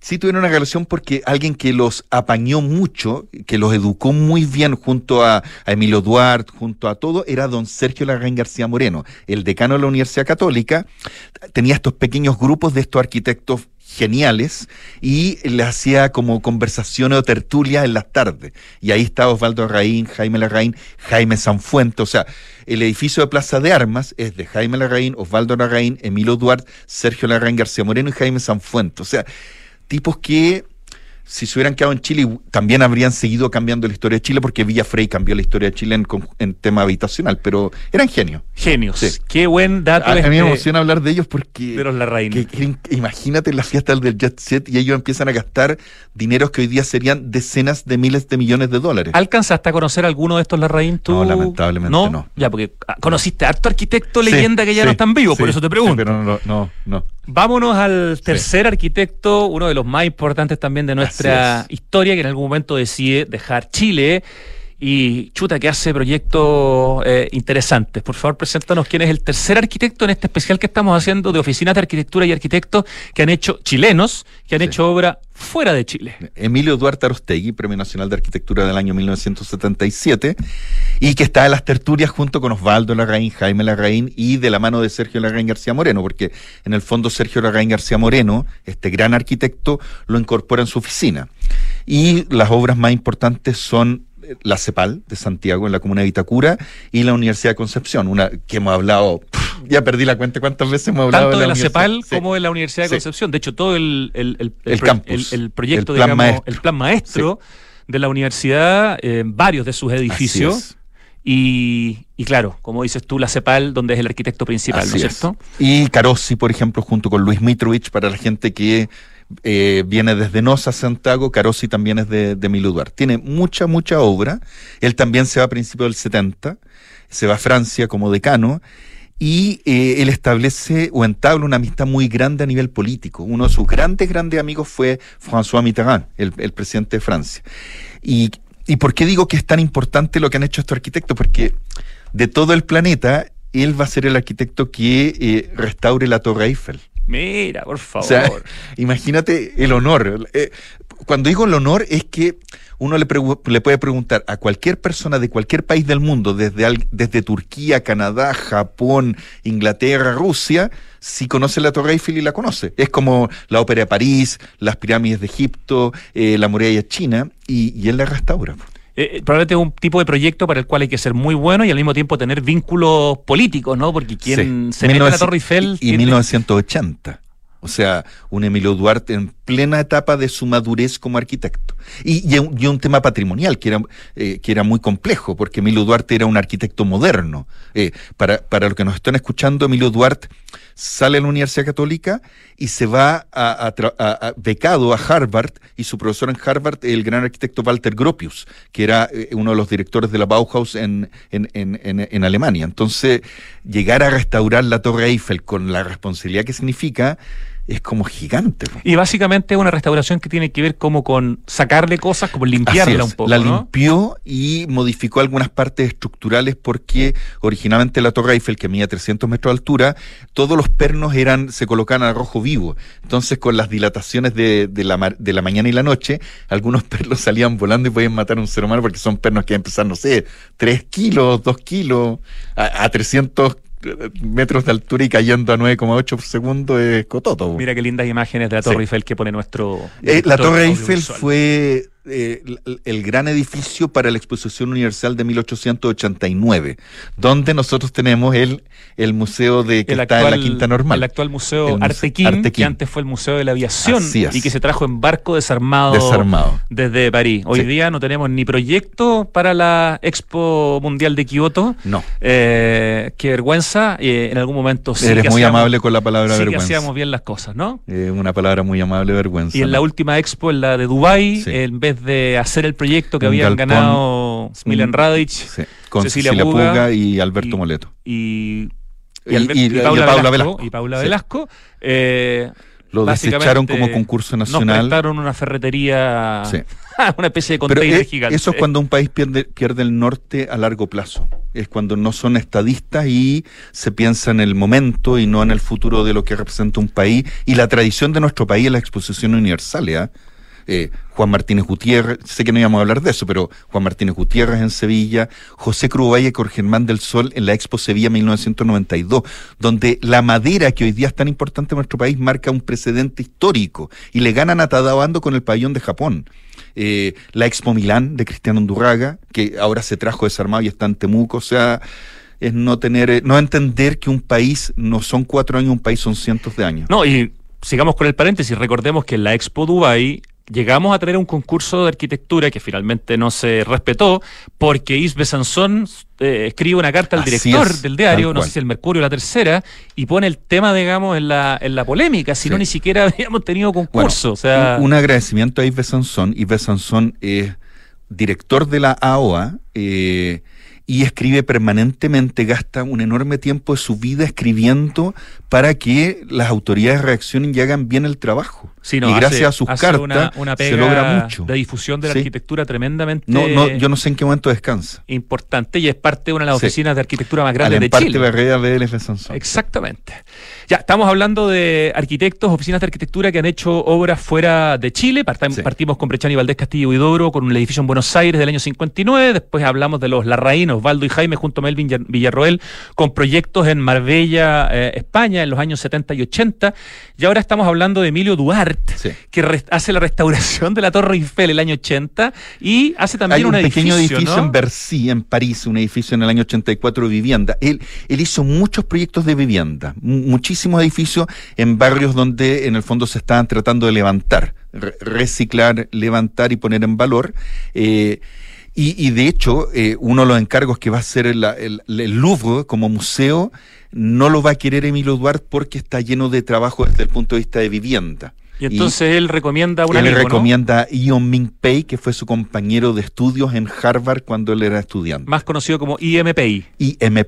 sí tuvieron una relación porque alguien que los apañó mucho, que los educó muy bien junto a, a Emilio Duarte, junto a todo, era don Sergio Larraín García Moreno, el decano de la Universidad Católica. Tenía estos pequeños grupos de estos arquitectos geniales y le hacía como conversaciones o tertulias en las tardes. Y ahí estaba Osvaldo Larraín, Jaime Larraín, Jaime Sanfuente. O sea, el edificio de Plaza de Armas es de Jaime Larraín, Osvaldo Larraín, Emilio Duarte, Sergio Larraín García Moreno y Jaime Sanfuente. O sea, tipos que si se hubieran quedado en Chile también habrían seguido cambiando la historia de Chile porque Villa Frey cambió la historia de Chile en, en tema habitacional, pero eran genios. Genios. Sí. Qué buen dato A, a mí me este emociona hablar de ellos porque de los Larraín. que- imagínate la fiesta del Jet Set y ellos empiezan a gastar dineros que hoy día serían decenas de miles de millones de dólares. ¿Alcanzaste a conocer alguno de estos Larraín tú? No, lamentablemente no. Ya, porque ah, conociste a harto arquitecto Sí, leyenda que ya sí, no están vivos, por eso te sí, pregunto. pero no, no, no. Vámonos al tercer arquitecto, uno de los más importantes también de nuestra Es. historia, que en algún momento decide dejar Chile y chuta que hace proyectos eh, interesantes. Por favor, preséntanos quién es el tercer arquitecto en este especial que estamos haciendo de oficinas de arquitectura y arquitectos que han hecho chilenos, que han Sí. hecho obra fuera de Chile. Emilio Duarte Arostegui, Premio Nacional de Arquitectura del año 1977, y que está en las tertulias junto con Osvaldo Larraín, Jaime Larraín y de la mano de Sergio Larraín García Moreno, porque en el fondo Sergio Larraín García Moreno, este gran arquitecto, lo incorpora en su oficina. Y las obras más importantes son la CEPAL de Santiago en la comuna de Vitacura y la Universidad de Concepción, una que hemos hablado, ya perdí la cuenta cuántas veces hemos hablado Tanto de la universidad. CEPAL Sí. como de la Universidad de Sí. Concepción. De hecho, todo el, el, el, El campus, proyecto, el plan digamos, maestro. el plan maestro de la universidad, eh, varios de sus edificios. Y, y claro, como dices tú, la CEPAL, donde es el arquitecto principal, ¿no Así es. cierto? Y Carossi, por ejemplo, junto con Luis Mitrovich, para la gente que eh, viene desde Nosa, Santiago, Carossi también es de, de Emilio Duarte. Tiene mucha, mucha obra. Él también se va a principios del 70, se va a Francia como decano. Y eh, él establece o entabla una amistad muy grande a nivel político. Uno de sus grandes, grandes amigos fue François Mitterrand, el, el presidente de Francia. Y, ¿Y por qué digo que es tan importante lo que han hecho estos arquitectos? Porque de todo el planeta, él va a ser el arquitecto que eh, restaure la Torre Eiffel. Mira, por favor. O sea, imagínate el honor. Eh, cuando digo el honor es que uno le, le puede preguntar a cualquier persona de cualquier país del mundo, desde, al- desde Turquía, Canadá, Japón, Inglaterra, Rusia, si conoce la Torre Eiffel y la conoce. Es como la Ópera de París, las pirámides de Egipto, eh, la muralla china, y, y él la restaura. Eh, eh, probablemente es un tipo de proyecto para el cual hay que ser muy bueno y al mismo tiempo tener vínculos políticos, ¿no? Porque quien Sí. se mete a la 1900 Torre Eiffel... Y, y tiene- 1980. O sea, un Emilio Duarte en plena etapa de su madurez como arquitecto. Y, un, tema patrimonial que era, eh, que era muy complejo, porque Emilio Duarte era un arquitecto moderno. Eh, para, para los que nos están escuchando, Emilio Duarte sale a la Universidad Católica y se va a, becado a Harvard y su profesor en Harvard, el gran arquitecto Walter Gropius, que era eh, uno de los directores de la Bauhaus en, en, en, en Alemania. Entonces, llegar a restaurar la Torre Eiffel con la responsabilidad que significa es como gigante. Y básicamente es una restauración que tiene que ver como con sacarle cosas, como limpiarla un poco. La ¿no? limpió y modificó algunas partes estructurales porque originalmente la Torre Eiffel, que medía 300 metros de altura, todos los pernos eran se colocaban a rojo vivo. Entonces, con las dilataciones de, de la, de la mañana y la noche, algunos pernos salían volando y podían matar a un ser humano porque son pernos que empezaron, no sé, 3 kilos, 2 kilos, a, a 300 metros de altura y cayendo a 9,8 por segundo es cototo. Mira qué lindas imágenes de la Torre Sí. Eiffel que pone nuestro. Eh, la Torre Eiffel fue eh, el, el gran edificio para la Exposición Universal de 1889, donde nosotros tenemos el, el museo de que el está actual, en la Quinta Normal. el actual museo El Artequín, Artequín. que antes fue el Museo de la Aviación y que se trajo en barco desarmado, Desarmado. desde París. Hoy Sí. día no tenemos ni proyecto para la Expo Mundial de Kioto. No, Eh, qué vergüenza. eh, en algún momento sí eres que muy hacíamos- amable con la palabra sí que vergüenza. hacíamos bien las cosas, ¿no? Eh, una palabra muy amable, vergüenza. Y en la última expo, en la de Dubai, Sí. en vez de hacer el proyecto que habían galpón, ganado Milan Radic Sí, con Cecilia Cecilia, Puga Puga, y Alberto y- Moleto. y, Y- Albert- Paula, Velasco, Velasco. y Paula Sí. Velasco, eh, Lo desecharon como concurso Nos nacional. prestaron una ferretería, Sí. una especie de container eh, gigante. eso es cuando un país pierde, pierde el norte a largo plazo. Es cuando no son estadistas y se piensa en el momento y no en el futuro de lo que representa un país y la tradición de nuestro país en la exposición universal. ¿eh? Eh, Juan Martínez Gutiérrez, sé que no íbamos a hablar de eso, pero Juan Martínez Gutiérrez en Sevilla, José Cruz Valle con Germán del Sol en la Expo Sevilla 1992, donde la madera que hoy día es tan importante en nuestro país marca un precedente histórico y le ganan a Tadabando con el pabellón de Japón. Eh, la Expo Milán de Cristiano Undurraga, que ahora se trajo desarmado y está en Temuco, o sea, es no tener, eh, no entender que un país no son cuatro años, un país son cientos de años. No, y sigamos con el paréntesis. Recordemos que en la Expo Dubai llegamos a tener un concurso de arquitectura que finalmente no se respetó porque Yves Besançon eh, escribe una carta al Así director es, del diario, no sé si el Mercurio o la tercera, y pone el tema, digamos, en la, en la polémica, si Sí. no ni siquiera habíamos tenido Bueno, concurso. o sea, un, agradecimiento a Yves Besançon. Yves Besançon es director de la AOA eh, y escribe permanentemente, gasta un enorme tiempo de su vida escribiendo para que las autoridades reaccionen y hagan bien el trabajo. Sí, no, y hace- gracias a sus cartas una, una se logra mucho. de difusión de la Sí. arquitectura tremendamente No, no, yo no sé en qué momento descansa. importante y es parte de una de las Sí. oficinas de arquitectura más grandes de Chile. Barrera de Yves Besançon. Exactamente. Ya, estamos hablando de arquitectos, oficinas de arquitectura que han hecho obras fuera de Chile. Partimos con Brechani Valdés Castillo Huidobro con un edificio en Buenos Aires del año 59. Después hablamos de los Larraín, Osvaldo y Jaime junto a Melvin Villar- Villarroel con proyectos en Marbella, eh, España, en los años 70 y 80. Y ahora estamos hablando de Emilio Duarte, Sí. que hace la restauración de la Torre Eiffel el año 80 y hace también Hay un, un pequeño edificio ¿no? en Bercy, en París, un edificio en el año 84 de vivienda. Él, él hizo muchos proyectos de vivienda, mu- muchísimos edificios en barrios donde en el fondo se estaban tratando de levantar, re- reciclar, levantar y poner en valor. Eh, y, y de hecho, eh, uno de los encargos que va a hacer el, el- el Louvre como museo no lo va a querer Emilio Duarte porque está lleno de trabajo desde el punto de vista de vivienda. Y entonces él recomienda un Él le amigo, ¿no? recomienda a Ion Ming Pei, que fue su compañero de estudios en Harvard cuando él era estudiante. más conocido como IMPI.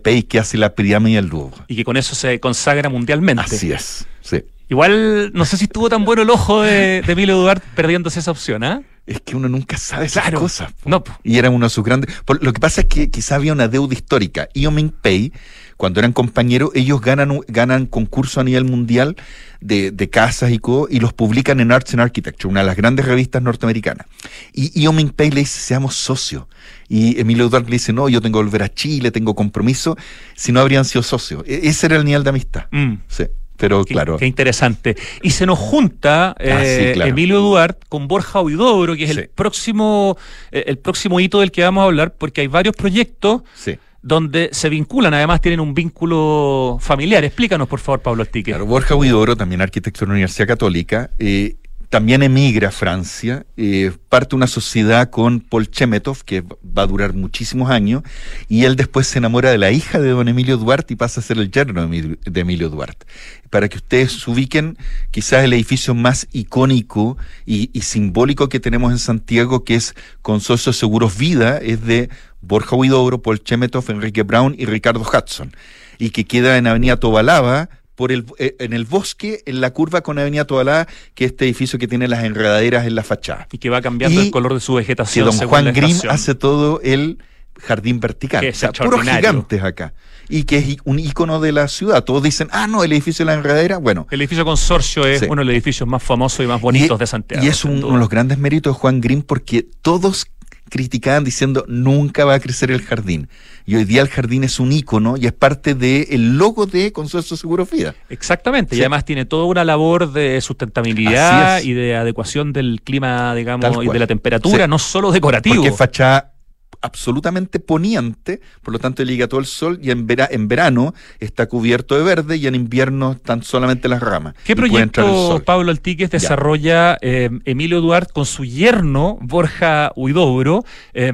Pei, que hace la pirámide del Louvre. y que con eso se consagra mundialmente. Así es. Sí. Igual, no sé si estuvo tan bueno el ojo de, de Emilio Duarte perdiéndose esa opción, ¿ah? Es que uno nunca sabe esas Claro. cosas. po. No, po. Y era uno de sus grandes. por- lo que pasa es que quizá había una deuda histórica. Ion Ming Pei, cuando eran compañeros, ellos ganan, ganan concursos a nivel mundial de, de casas y co, y los publican en Arts and Architecture, una de las grandes revistas norteamericanas. Y Ion Ming Pei le dice, seamos socios. Y Emilio Duarte le dice, no, yo tengo que volver a Chile, tengo compromiso. Si no habrían sido socios. E- ese era el nivel de amistad. Mm, Sí. Pero qué, claro. qué interesante. Y se nos junta eh, sí, claro. Emilio Duarte con Borja Huidobro, que es Sí. el próximo eh, el próximo hito del que vamos a hablar, porque hay varios proyectos Sí. Donde se vinculan, además tienen un vínculo familiar. Explícanos, por favor, Pablo Astique. Borja Huidobro, también arquitecto de la Universidad Católica, eh, también emigra a Francia, eh, parte una sociedad con Paul Chemetov, que va a durar muchísimos años, y él después se enamora de la hija de don Emilio Duarte y pasa a ser el yerno de Emilio, de Emilio Duarte. Para que ustedes se ubiquen, quizás el edificio más icónico y, y simbólico que tenemos en Santiago, que es Consorcio Seguros Vida, es de Borja Huidobro, Paul Chemetov, Enrique Brown y Ricardo Hudson, y que queda en Avenida Tobalaba, por el, eh, en el bosque, en la curva con Avenida Tobalá, que es este edificio que tiene las enredaderas en la fachada. Y que va cambiando Y el color de su vegetación. don según Juan Grimm hace todo el jardín vertical. Que es o sea, puros gigantes acá. Y que es un ícono de la ciudad. Todos dicen, ah, no, el edificio de la enredadera. Bueno, El edificio Consorcio es Sí. uno de los edificios más famosos y más bonitos y, de Santiago. y es un- uno de los grandes méritos de Juan Grimm porque todos criticaban diciendo nunca va a crecer el jardín. Y hoy día el jardín es un ícono y es parte del logo de Consorcio Seguro Vida. Exactamente, y además tiene toda una labor de sustentabilidad y de adecuación del clima, digamos, y de la temperatura, Sí. no solo decorativo. Porque es fachada absolutamente poniente, por lo tanto llega todo el sol y en, vera- en verano está cubierto de verde y en invierno están solamente las ramas. ¿Qué el proyecto. Pablo Altiques desarrolla eh, Emilio Duarte con su yerno Borja Huidobro? Eh,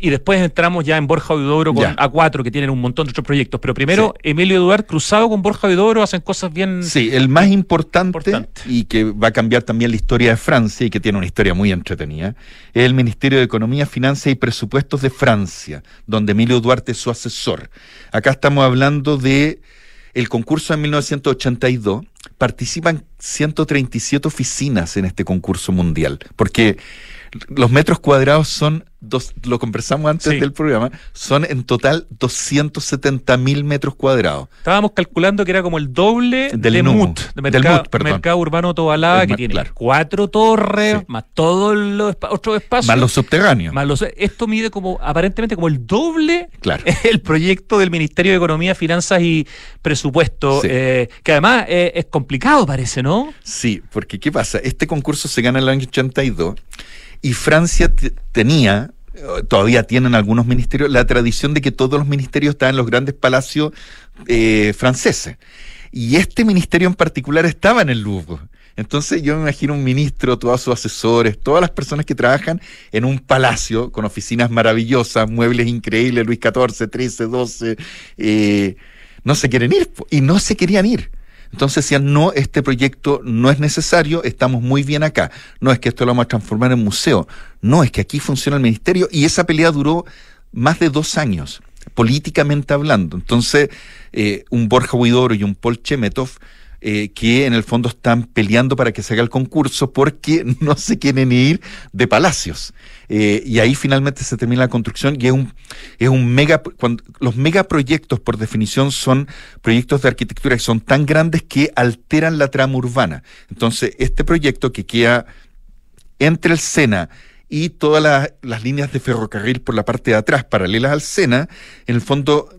y después entramos ya en Borja Huidobro con Ya. A4, que tienen un montón de otros proyectos. Pero primero, Emilio Duarte cruzado con Borja Huidobro hacen cosas bien. Sí, el más importante, Importante. y que va a cambiar también la historia de Francia y que tiene una historia muy entretenida, es el Ministerio de Economía, Finanzas y De Francia, donde Emilio Duarte es su asesor. Acá estamos hablando de el concurso de 1982. Participan 137 oficinas en este concurso mundial, porque los metros cuadrados son, dos, lo conversamos antes Sí. del programa, son en total 270 mil metros cuadrados. Estábamos calculando que era como el doble Del de NUMU, MUT, de del mercado, MUT, perdón. mercado Urbano Tobalá, El que tiene claro. cuatro torres, Sí. más todos los otros espacios. Más los subterráneos. más los- esto mide como, aparentemente, como el doble Claro. el proyecto del Ministerio de Economía, Finanzas y Presupuesto, Sí. eh, que además eh, es complicado, parece, ¿no? Sí, porque ¿qué pasa? Este concurso se gana en el año 82 y Francia te- tenía, eh, todavía tienen algunos ministerios, la tradición de que todos los ministerios estaban en los grandes palacios eh, franceses. Y este ministerio en particular estaba en el Louvre. Entonces yo me imagino un ministro, todos sus asesores, todas las personas que trabajan en un palacio con oficinas maravillosas, muebles increíbles, Luis XIV, XIII, XII, eh, no se quieren ir y no se querían ir. Entonces decían, no, este proyecto no es necesario, estamos muy bien acá. No es que esto lo vamos a transformar en museo. No, es que aquí funciona el ministerio y esa pelea duró más de dos años, políticamente hablando. Entonces, eh, un Borja Huidobro y un Paul Chemetov, eh, que en el fondo están peleando para que se haga el concurso porque no se quieren ir de palacios. Eh, y ahí finalmente se termina la construcción y es un, es un mega, cuando, los megaproyectos por definición son proyectos de arquitectura que son tan grandes que alteran la trama urbana. Entonces, este proyecto que queda entre el Sena y todas las, las líneas de ferrocarril por la parte de atrás, paralelas al Sena, en el fondo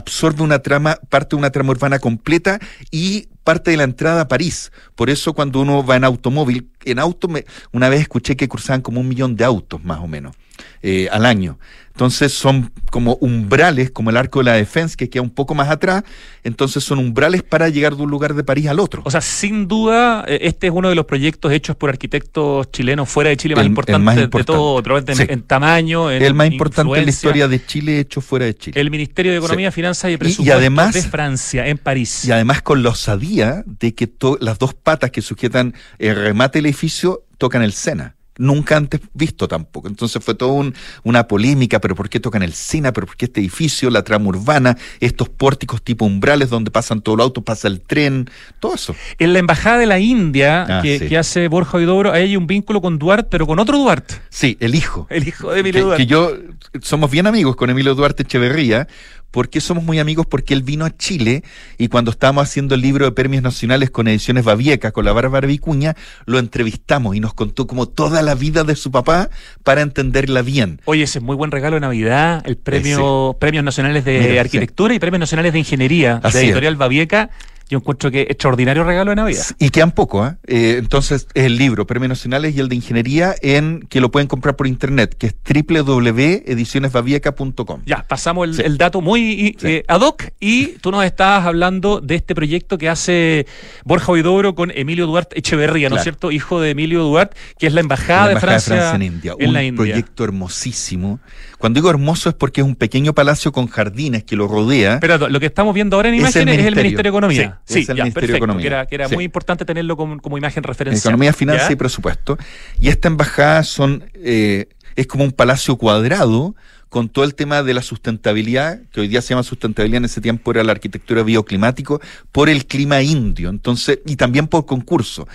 absorbe una trama, parte de una trama urbana completa y parte de la entrada a París. Por eso cuando uno va en automóvil, en auto, me- una vez escuché que cruzaban como un millón de autos más o menos eh, al año. Entonces son como umbrales, como el arco de la defensa, que queda un poco más atrás. Entonces son umbrales para llegar de un lugar de París al otro. O sea, sin duda, eh, este es uno de los proyectos hechos por arquitectos chilenos fuera de Chile más El- más de importante. todo, probablemente en, Sí. en tamaño, en el más importante en la historia de Chile hecho fuera de Chile. El Ministerio de Economía, Sí. Finanzas y y Presupuestos además- de Francia, en París. Y además con la osadía de que las dos patas que sujetan el remate del edificio tocan el Sena. Nunca antes visto tampoco. Entonces fue toda un- una polémica, pero ¿por qué tocan el Sena? ¿Pero por qué este edificio? La trama urbana, estos pórticos tipo umbrales donde pasan todos los autos, pasa el tren, todo eso. En la Embajada de la India, Ah, que, sí. que hace Borja Huidobro, ahí hay un vínculo con Duarte, pero con otro Duarte, Sí, el hijo. el hijo de que, Emilio Duarte. que yo somos bien amigos con Emilio Duarte Echeverría. ¿Por qué somos muy amigos? Porque él vino a Chile y cuando estábamos haciendo el libro de premios nacionales con ediciones Babieca, con la Bárbara Vicuña, lo entrevistamos y nos contó como toda la vida de su papá para entenderla bien. Oye, ese es muy buen regalo de Navidad, el premio, Premios Nacionales de Mira, sí. Arquitectura y Premios Nacionales de Ingeniería Así de es. Editorial Babieca. Yo encuentro que extraordinario regalo de Navidad. Y quedan poco, ¿ah? Eh, entonces, es el libro, Premios Nacionales y el de Ingeniería, en que lo pueden comprar por internet, que es www.edicionesbabieca.com. Ya, pasamos el, Sí. el dato muy Sí. eh, ad hoc y tú nos estabas hablando de este proyecto que hace Borja Huidobro con Emilio Duarte Echeverría, ¿no es cierto? Hijo de Emilio Duarte, que es la embajada, la de, Francia en India. en un la India. proyecto hermosísimo. Cuando digo hermoso es porque es un pequeño palacio con jardines que lo rodea. Pero lo que estamos viendo ahora en imágenes es el Ministerio. Ministerio de Economía. Sí, es el ya, Ministerio de perfecto, Economía. que era, que era Sí. muy importante tenerlo como, como imagen referencial. Economía, finanzas y presupuesto. Y esta embajada son, eh, es como un palacio cuadrado con todo el tema de la sustentabilidad, que hoy día se llama sustentabilidad, en ese tiempo era la arquitectura bioclimático, por el clima indio, entonces, y también por concurso.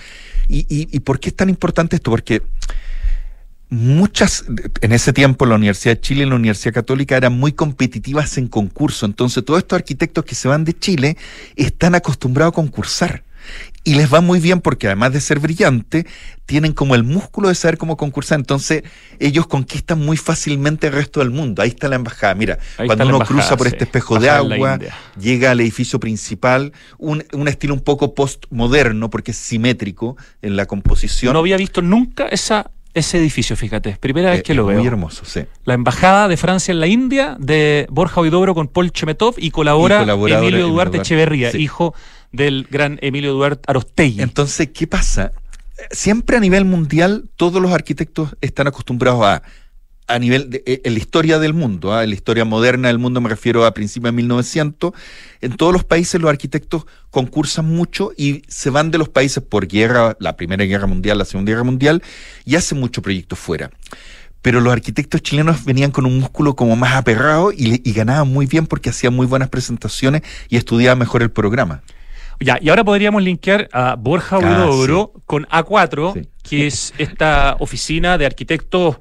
¿Y, y, y por qué es tan importante esto? Porque muchas, en ese tiempo la Universidad de Chile y la Universidad Católica eran muy competitivas en concurso, entonces todos estos arquitectos que se van de Chile están acostumbrados a concursar. Y les va muy bien porque además de ser brillante, tienen como el músculo de saber cómo concursar. Entonces, ellos conquistan muy fácilmente el resto del mundo. Ahí está la embajada. Mira, Ahí cuando uno embajada, cruza por sí. este espejo de agua, llega al edificio principal, un, un estilo un poco postmoderno porque es simétrico en la composición. No había visto nunca esa, ese edificio, fíjate. Primera vez Eh, que lo veo. Muy hermoso, sí. La embajada de Francia en la India de Borja Huidobro con Paul Chemetov y colabora Y Emilio Duarte Duarte. Echeverría, Sí. hijo del gran Emilio Duarte Arostegui. Entonces, ¿qué pasa? Siempre a nivel mundial, todos los arquitectos están acostumbrados a, a nivel de eh, en la historia del mundo, ¿ah? en la historia moderna del mundo, me refiero a principios de 1900, en todos los países los arquitectos concursan mucho y se van de los países por guerra, la Primera Guerra Mundial, la Segunda Guerra Mundial, y hacen muchos proyectos fuera. Pero los arquitectos chilenos venían con un músculo como más aperrado y, y ganaban muy bien porque hacían muy buenas presentaciones y estudiaban mejor el programa. Ya, y ahora podríamos linkear a Borja Ah, Huidobro con A4, Sí. que es esta oficina de arquitectos.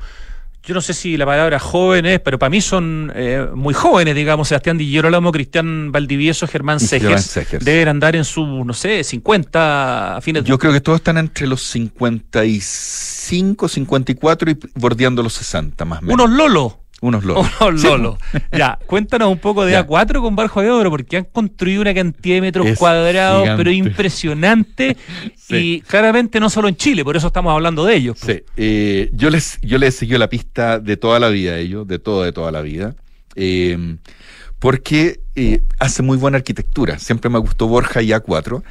Yo no sé si la palabra jóvenes, pero para mí son eh, muy jóvenes, digamos, Sebastián Di Girolamo, Cristian Valdivieso, Germán Segers. Deben andar en su, no sé, 50 a fines de Yo creo que todos están entre los 55, 54 y bordeando los 60 más o menos. Unos lolos. Unos lolos. Unos Sí, lolos. Ya, cuéntanos un poco de Ya. A4 con Barjo de Oro, porque han construido una cantidad de metros Es cuadrados, gigante. pero impresionante. Sí. Y claramente no solo en Chile, por eso estamos hablando de ellos. Sí, eh, yo les yo les he seguido la pista de toda la vida a ellos, de todo, de toda la vida. eh, porque eh, hace muy buena arquitectura. Siempre me gustó Borja y A4.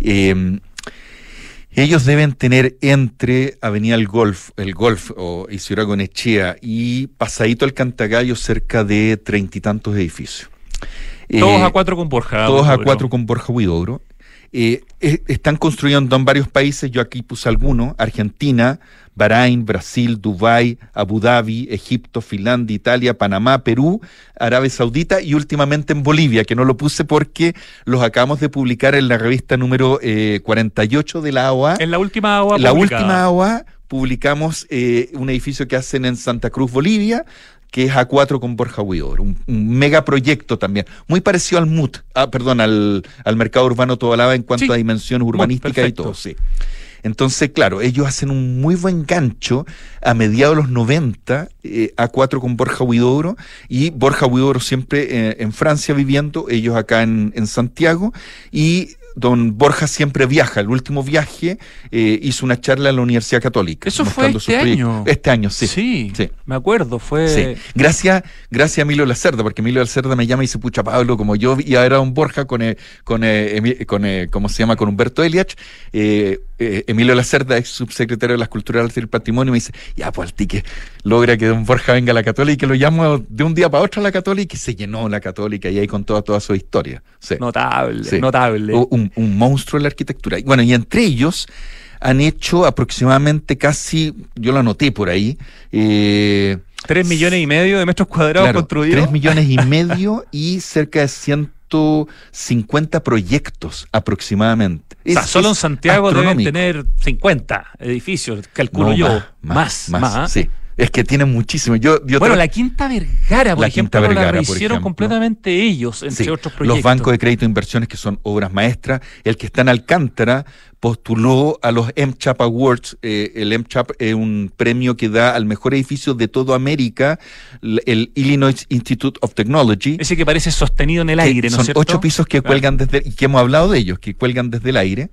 Eh, ellos deben tener entre Avenida El Golf, el Golf o Isidora Gonechea y Pasadito el Cantagallo cerca de treinta y tantos edificios. Todos Eh, a cuatro con Borja. todos a cuatro con Borja Huidobro. Eh, están construyendo en varios países, yo aquí puse algunos, Argentina, Bahrein, Brasil, Dubái, Abu Dhabi, Egipto, Finlandia, Italia, Panamá, Perú, Arabia Saudita y últimamente en Bolivia, que no lo puse porque los acabamos de publicar en la revista número eh, 48 de la AOA. En la última agua la publicada. última AOA publicamos eh, un edificio que hacen en Santa Cruz, Bolivia, que es A4 con Borja Huidobro, un, un megaproyecto también, muy parecido al MUT, ah, perdón, al, al mercado urbano Tobalaba en cuanto Sí, a dimensión MUT, urbanística y todo, sí. Entonces, claro, ellos hacen un muy buen gancho a mediados de los 90, eh, A4 con Borja Huidobro, y Borja Huidobro siempre eh, en Francia viviendo, ellos acá en, en Santiago, y don Borja siempre viaja. El último viaje eh, hizo una charla en la Universidad Católica. Eso fue este año. Este año, sí. Sí, Sí. me acuerdo, fue... Sí. Gracias, gracias a Emilio Lacerda, porque Emilio Lacerda me llama y dice, pucha Pablo, como yo vi a ver a don Borja con, eh, con, eh, con eh, ¿cómo se llama? Con Humberto Eliach, eh, Emilio Lacerda, ex subsecretario de las Culturales y el Patrimonio, me dice, ya, pues al tique, logra que don Borja venga a la Católica y que lo llamo de un día para otro a la Católica y se llenó la Católica y ahí con toda, toda su historia. Sí. Notable, notable. Un, un monstruo de la arquitectura. Y bueno, y entre ellos han hecho aproximadamente casi, yo lo anoté por ahí, eh, Tres millones y medio de metros cuadrados Claro, construidos. 3 millones y medio y cerca de 150 proyectos aproximadamente. O sea, Es- solo en Santiago deben tener 50 edificios, calculo No, yo. más, Más, más. Sí, es que tienen muchísimo. Yo, yo Bueno, la Quinta Vergara, por La ejemplo, Quinta Vergara, la hicieron completamente ellos, entre Sí, otros proyectos. Los bancos de crédito e inversiones que son obras maestras. El que está en Alcántara postuló a los MCHAP Awards. eh, el MCHAP es un premio que da al mejor edificio de toda América, el Illinois Institute of Technology. Ese que parece sostenido en el aire, ¿no son cierto? ocho pisos que Claro. cuelgan desde, y que hemos hablado de ellos, que cuelgan desde el aire.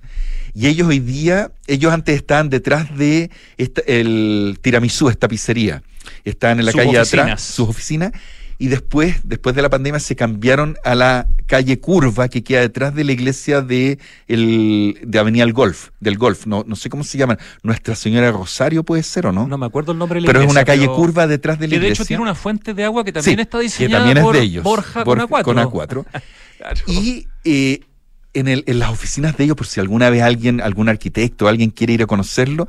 Y ellos hoy día, ellos antes estaban detrás de esta- el tiramisú, esta pizzería. Estaban en la Sus calle de oficinas. atrás, sus oficinas. Y después, después de la pandemia, se cambiaron a la calle Curva, que queda detrás de la iglesia de, el, de Avenida El Golf, del Golf. No, no sé cómo se llaman. Nuestra Señora Rosario puede ser o no. No me acuerdo el nombre de la pero es iglesia, una calle pero- curva detrás de la Que de iglesia. hecho tiene una fuente de agua que también Sí, está que diseñada también es por de ellos. Borja Borja con A4. con A4. Claro. Y eh, en, el- en las oficinas de ellos, por si alguna vez alguien, algún arquitecto, alguien quiere ir a conocerlo,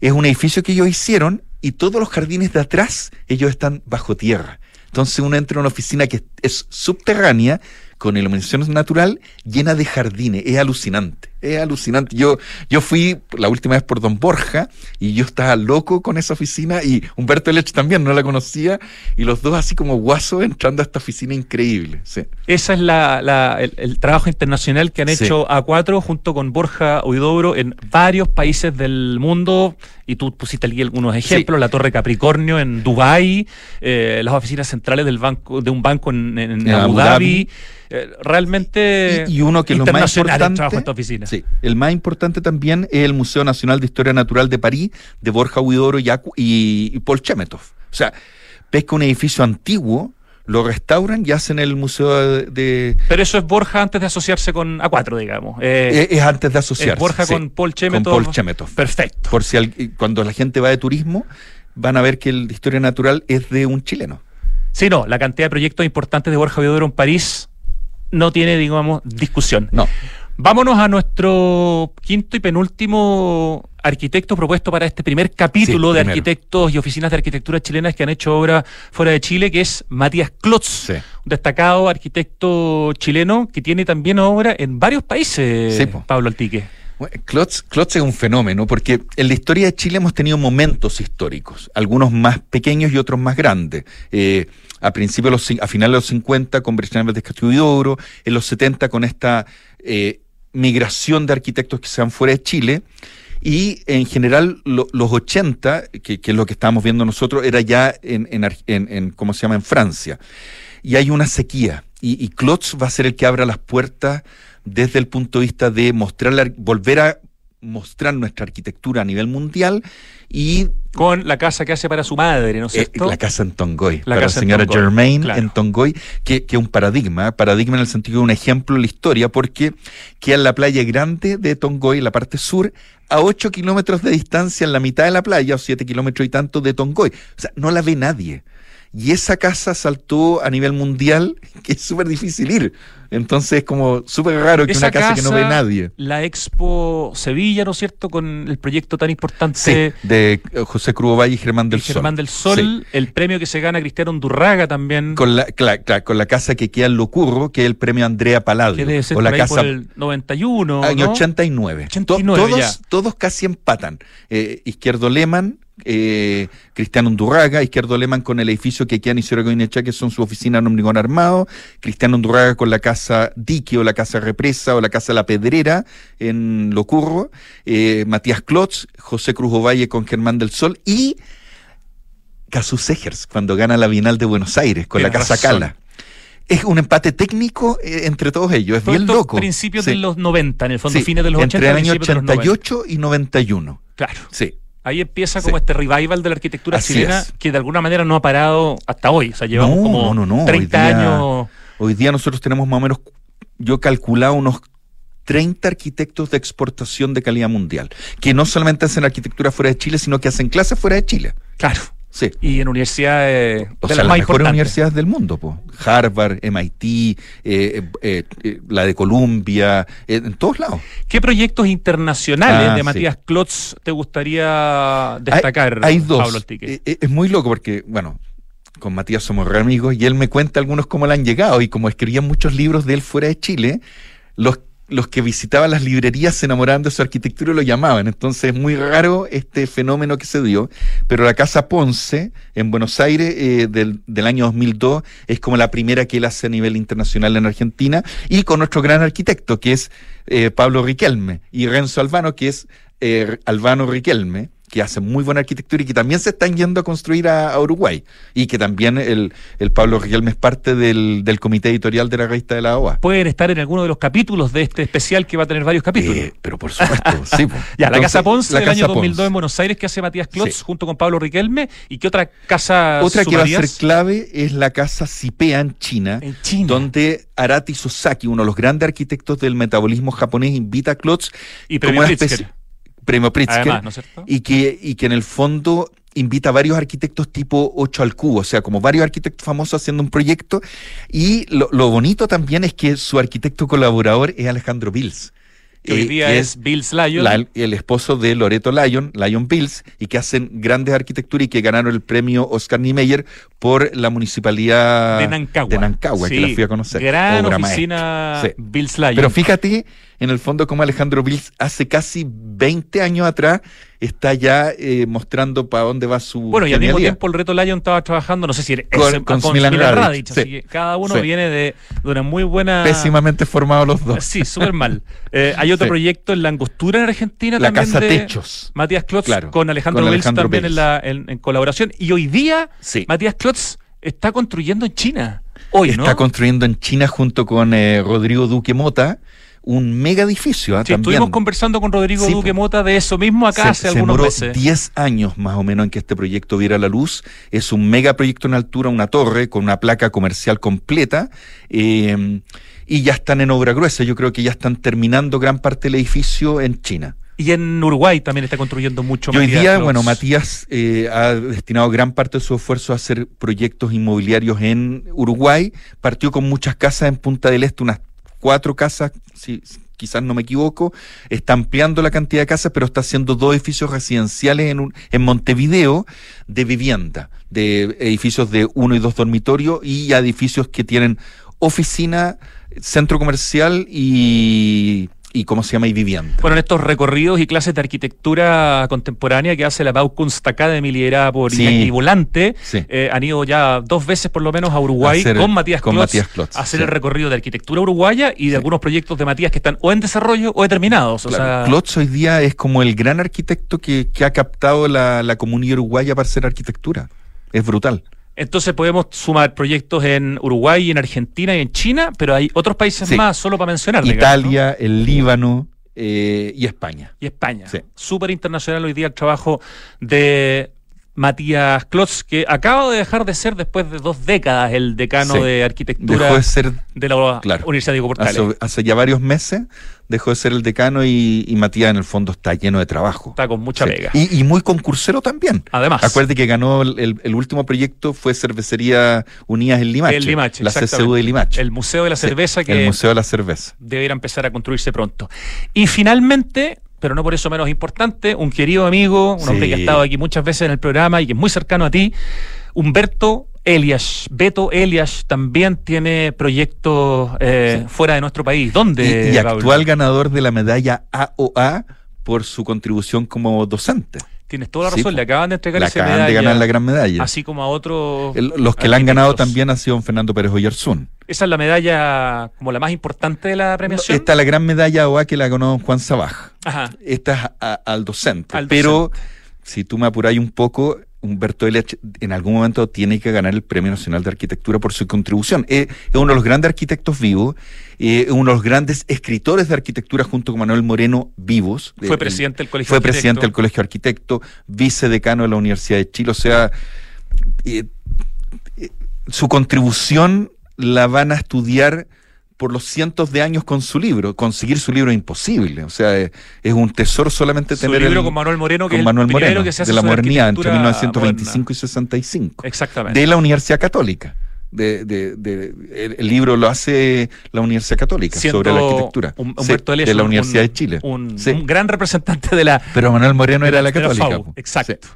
es un edificio que ellos hicieron y todos los jardines de atrás, ellos están bajo tierra. Entonces uno entra en una oficina que es subterránea, con iluminación natural, llena de jardines. Es alucinante, es alucinante. Yo, yo fui la última vez por Don Borja y yo estaba loco con esa oficina y Humberto Lech también, no la conocía, y los dos así como guasos entrando a esta oficina increíble. Sí. Esa es la, la- el, el trabajo internacional que han Sí. hecho A4 junto con Borja Huidobro en varios países del mundo. Y tú pusiste aquí algunos ejemplos: la Torre Capricornio en Dubái, eh, las oficinas centrales del banco, de un banco en, en En Abu Abu Dhabi. Dhabi. Eh, realmente Y, y uno que es lo más importante. de esta oficina. Sí, el más importante también es el Museo Nacional de Historia Natural de París, de Borja Huidobro y, y, Paul Chemetov. O sea, pesca un edificio antiguo, lo restauran y hacen el museo de. Pero eso es Borja antes de asociarse con A4, digamos. Eh, es, es antes de asociarse. es Borja sí, con Paul con Chemetov. Paul Chemetov. Perfecto. Por si al- cuando la gente va de turismo, van a ver que el de historia natural es de un chileno. Sí, no, la cantidad de proyectos importantes de Borja Huidobro en París no tiene, digamos, discusión. No. Vámonos a nuestro quinto y penúltimo arquitecto propuesto para este primer capítulo Sí, de primero. arquitectos y oficinas de arquitectura chilenas que han hecho obra fuera de Chile, que es Matías Klotz, Sí. un destacado arquitecto chileno que tiene también obra en varios países, Sí, po. Pablo Altique. Klotz, Klotz es un fenómeno porque en la historia de Chile hemos tenido momentos históricos, algunos más pequeños y otros más grandes. Eh, a principios, de los cin- a finales de los 50 con Bresciano de Castillo en los 70 con esta eh, migración de arquitectos que se van fuera de Chile. Y en general lo- los 80, que, es lo que estábamos viendo nosotros, era ya en, en, en- en, ¿cómo se llama?, en Francia. Y hay una sequía. Y, y Klotz va a ser el que abra las puertas desde el punto de vista de mostrar volver a mostrar nuestra arquitectura a nivel mundial y Con la casa que hace para su madre, ¿no es eh, cierto? la casa en Tongoy, La para casa la en señora Tongoy, Germain claro. en Tongoy, que es un paradigma, paradigma en el sentido de un ejemplo en la historia, porque queda en la playa grande de Tongoy, la parte sur, a 8 kilómetros de distancia en la mitad de la playa, o 7 kilómetros y tanto de Tongoy. O sea, no la ve nadie. Y esa casa saltó a nivel mundial, que es súper difícil ir. Entonces es como súper raro que Esa una casa, que no ve nadie. La Expo Sevilla, ¿no es cierto? Con el proyecto tan importante Sí, de eh, José Cruz Valle y Germán del y Germán Sol. del Sol, Sí. el premio que se gana Cristiano Undurraga también, Con la, cla- cla- con la casa que queda en Locurro, que es el premio Andrea Palladio. que debe ser o la casa por el 91, año ¿no? 89. 89 To- todos, ya. todos casi empatan. Eh, Izquierdo Leman, eh, Cristiano Undurraga, Izquierdo Leman con el edificio que queda en Isidro Goinecha, que son su oficina en Omnigón Armado, Cristiano Undurraga con la casa Dique o la casa Represa o la casa La Pedrera en Locurro, eh, Matías Klotz, José Cruz Ovalle con Germán del Sol y Casu Segers cuando gana la Bienal de Buenos Aires con la casa razón. Cala. Es un empate técnico eh, entre todos ellos, es Todo bien loco. principios Sí. de los 90, en el fondo, Sí, fines de los 80, entre el año principios de los 90. 88 y 91. Claro. Sí. Ahí empieza Sí. como este revival de la arquitectura Así chilena es. que de alguna manera no ha parado hasta hoy. O sea, llevamos No, como no, no, no. 30 Hoy día- años. Hoy día nosotros tenemos más o menos, yo he calculado unos 30 arquitectos de exportación de calidad mundial, que no solamente hacen arquitectura fuera de Chile, sino que hacen clases fuera de Chile. Claro. Sí. Y en universidades O de sea, las las más mejores universidades del mundo, po. Harvard, MIT, eh, eh, eh, la de Columbia, eh, en todos lados. ¿Qué proyectos internacionales Ah, de sí. Matías Klotz te gustaría destacar, Hay, hay dos. Pablo? Eh, eh, es muy loco porque, bueno, con Matías somos re amigos y él me cuenta algunos cómo le han llegado y como escribían muchos libros de él fuera de Chile, los, los que visitaban las librerías se enamoraban de su arquitectura y lo llamaban. Entonces es muy raro este fenómeno que se dio, pero la Casa Ponce en Buenos Aires eh, del, del año 2002 es como la primera que él hace a nivel internacional en Argentina y con nuestro gran arquitecto que es eh, Pablo Riquelme y Renzo Albano que es eh, Albano Riquelme que hacen muy buena arquitectura y que también se están yendo a construir a, a Uruguay. Y que también el, el Pablo Riquelme es parte del, del comité editorial de la revista de la OA. Pueden estar en alguno de los capítulos de este especial que va a tener varios capítulos. Eh, pero por supuesto, sí. ya, la Casa Ponce la del año Casa 2002 Ponce. en Buenos Aires que hace Matías Klotz Sí. junto con Pablo Riquelme. ¿Y qué otra casa Otra que va a ser clave es la Casa Cipea en China. En China. Donde Arati Sosaki, uno de los grandes arquitectos del metabolismo japonés, invita a Klotz Y como una especie- premio Pritzker, Además, ¿no es cierto? y que, y que en el fondo invita a varios arquitectos tipo 8 al cubo, o sea, como varios arquitectos famosos haciendo un proyecto. Y lo, lo bonito también es que su arquitecto colaborador es Alejandro Bills. que hoy Eh, día que es Bills Lion. la- el esposo de Loreto Lyon, Lyon Bills, y que hacen grandes arquitecturas y que ganaron el premio Oscar Niemeyer por la municipalidad de Nancagua. de Nancagua, que la fui a conocer. Gran oficina. Sí. Bills Lion. Pero fíjate, en el fondo, como Alejandro Bills hace casi 20 años atrás está ya eh, mostrando para dónde va su. Bueno, y al mismo tiempo el Reto Lion estaba trabajando, no sé si era Con- ese- con con Smilan Radic, así sí. que cada uno Sí. viene de, de una muy buena... Pésimamente formados los dos. Sí, súper mal. Eh, hay otro Sí. proyecto en la angostura en Argentina La también Casa de Techos. Matías Klotz Claro, con Alejandro con Alejandro también en, la, en, en colaboración. Y hoy día. Matías Klotz está construyendo en China. Hoy, Está ¿no? construyendo en China junto con eh, Rodrigo Duque Mota un mega edificio. ¿ah? Sí, también. estuvimos conversando con Rodrigo Sí, Duque. Mota de eso mismo acá se, hace se algunos demoró meses. 10 años más o menos en que este proyecto viera la luz. Es un mega proyecto en altura, una torre con una placa comercial completa. eh, y ya están en obra gruesa. Yo creo que ya están terminando gran parte del edificio en China. Y en Uruguay también está construyendo mucho Y hoy día, bueno, Matías eh, ha destinado gran parte de su esfuerzo a hacer proyectos inmobiliarios en Uruguay. Partió con muchas casas en Punta del Este, unas cuatro casas, si quizás no me equivoco. Está ampliando la cantidad de casas, pero está haciendo dos edificios residenciales en, un- en Montevideo de vivienda, de edificios de uno y dos dormitorios y edificios que tienen oficina, centro comercial y, y ¿cómo se llama? Y vivienda. Bueno, en estos recorridos y clases de arquitectura contemporánea que hace la Baukunst Academy liderada por Sí. Iñaki Volante, Sí. eh, han ido ya dos veces por lo menos a Uruguay A con Matías con Klotz, Matías Klotz, a hacer sí. el recorrido de arquitectura uruguaya y de algunos proyectos de Matías que están o en desarrollo o determinados. O Claro, sea, Klotz hoy día es como el gran arquitecto que, que ha captado la, la comunidad uruguaya para hacer arquitectura. Es brutal. Entonces podemos sumar proyectos en Uruguay, en Argentina y en China, pero hay otros países Sí. más, solo para mencionar. digamos, ¿no? Italia, el Líbano eh, y España. y España. Sí. Súper internacional hoy día el trabajo de Matías Klotz, que acaba de dejar de ser después de dos décadas el decano Sí. de arquitectura Dejó de ser, de la Claro. Universidad Diego Portales. hace, hace ya varios meses, dejó de ser el decano y, y Matías en el fondo está lleno de trabajo. Está con mucha Sí. pega. Y, y muy concursero también. Además, Acuérdate que ganó el, el- el último proyecto fue Cervecería Unidas en Limache. el Limache, La. CCU de Limache. El Museo de la Sí, Cerveza El que Museo de la Cerveza. deberá empezar a construirse pronto. Y finalmente, pero no por eso menos importante, un querido amigo, un Sí. hombre que ha estado aquí muchas veces en el programa y que es muy cercano a ti, Humberto Elias. Beto Elias también tiene proyectos eh, Sí. fuera de nuestro país. ¿Dónde? y, y Pablo? actual ganador de la medalla AOA por su contribución como docente. Tienes toda la razón, le acaban de entregar Le esa acaban de ganar la gran medalla. así como a otros. El- los que la han ganado también han sido Fernando Pérez Oyarzún. Esa es la medalla como la más importante de la premiación. Esta es la gran medalla AOA que la ganó Juan Sabaj. Ajá. Esta es a- al docente. Al Pero si tú me apuráis un poco, Humberto Eliach en algún momento tiene que ganar el Premio Nacional de Arquitectura por su contribución. Eh, es uno de los grandes arquitectos vivos, eh, uno de los grandes escritores de arquitectura junto con Manuel Moreno vivos. Fue Eh, presidente del Colegio Fue Arquitecto. presidente del Colegio Arquitecto, vicedecano de la Universidad de Chile. O sea, eh, eh, su contribución la van a estudiar por los cientos de años con su libro. Conseguir su libro es imposible. O sea, es, es un tesoro solamente Su tener libro el- con Manuel Moreno, que con es Manuel el Moreno, que se hace de la modernidad entre arquitectura 1925 y 65. moderna. Exactamente. De la Universidad Católica. De, de- de- el, libro lo hace la Universidad Católica Siendo sobre la arquitectura. Sí, Humberto Elias de la un- Universidad un- de Chile. Un, Sí. un gran representante de la, Pero Manuel Moreno era la católica. FAU. Exacto. Sí.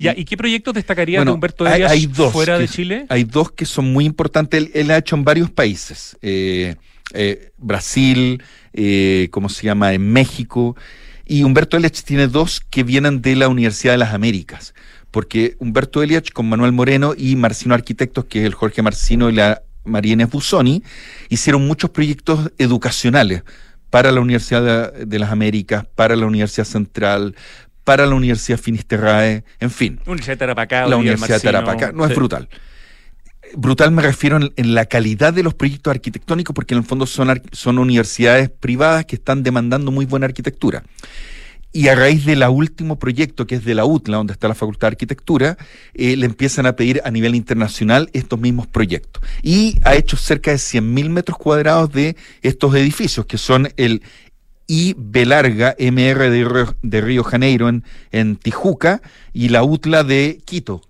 Ya, ¿Y qué proyectos destacaría Bueno, de Humberto hay- Elias hay dos fuera que- de Chile? Hay dos que son muy importantes. Él, él ha hecho en varios países. Eh, eh, Brasil, eh, ¿cómo se llama? En México. Y Humberto Eliach tiene dos que vienen de la Universidad de las Américas. Porque Humberto Eliach con Manuel Moreno y Marcino Arquitectos, que es el Jorge Marcino y la María Inés Busoni, hicieron muchos proyectos educacionales para la Universidad de, de las Américas, para la Universidad Central, para la Universidad Finisterrae, en fin Universidad de Tarapacá. la Universidad de. Tarapacá. No es brutal. Brutal me refiero en, en la calidad de los proyectos arquitectónicos, porque en el fondo son, son universidades privadas que están demandando muy buena arquitectura. Y a raíz del último proyecto, que es de la UTLA, donde está la Facultad de Arquitectura, eh, le empiezan a pedir a nivel internacional estos mismos proyectos. Y ha hecho cerca de 100.000 metros cuadrados de estos edificios, que son el IB larga, MR de Río, de Río Janeiro en, en Tijuca, y la UTLA de Quito,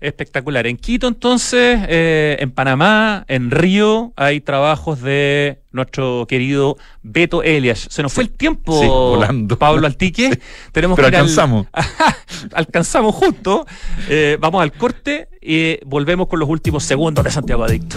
Espectacular. En Quito, entonces, eh, en Panamá, en Río, hay trabajos de nuestro querido Beto Elias. Se nos fue el tiempo, Sí, volando. Pablo Altique. Tenemos Pero que ir al- alcanzamos. alcanzamos justo. Eh, vamos al corte y volvemos con los últimos segundos de Santiago Adicto.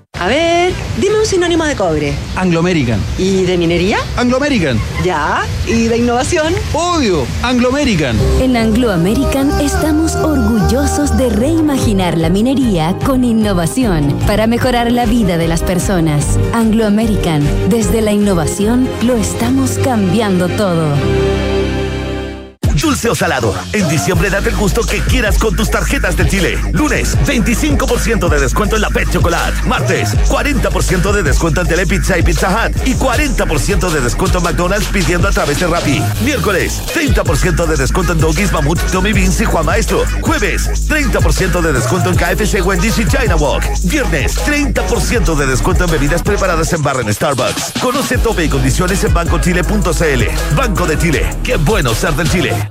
A ver, dime un sinónimo de cobre. Anglo American. ¿Y de minería? Anglo American. Ya. ¿Y de innovación? Obvio, Anglo American. En Anglo American estamos orgullosos de reimaginar la minería con innovación para mejorar la vida de las personas. Anglo American, desde la innovación lo estamos cambiando todo. Dulce o salado. En diciembre date el gusto que quieras con tus tarjetas de Chile. Lunes, 25% de descuento en la Pet Chocolate. Martes, 40% de descuento en Telepizza y Pizza Hut. Y 40% de descuento en McDonald's pidiendo a través de Rappi. Miércoles, 30% de descuento en Doggies, Mamut, Tommy Beans y Juan Maestro. Jueves, 30% de descuento en KFC, Wendy's y China Walk. Viernes, 30% de descuento en bebidas preparadas en barra en Starbucks. Conoce tope y condiciones en bancochile.cl. Banco de Chile. Qué bueno ser del Chile.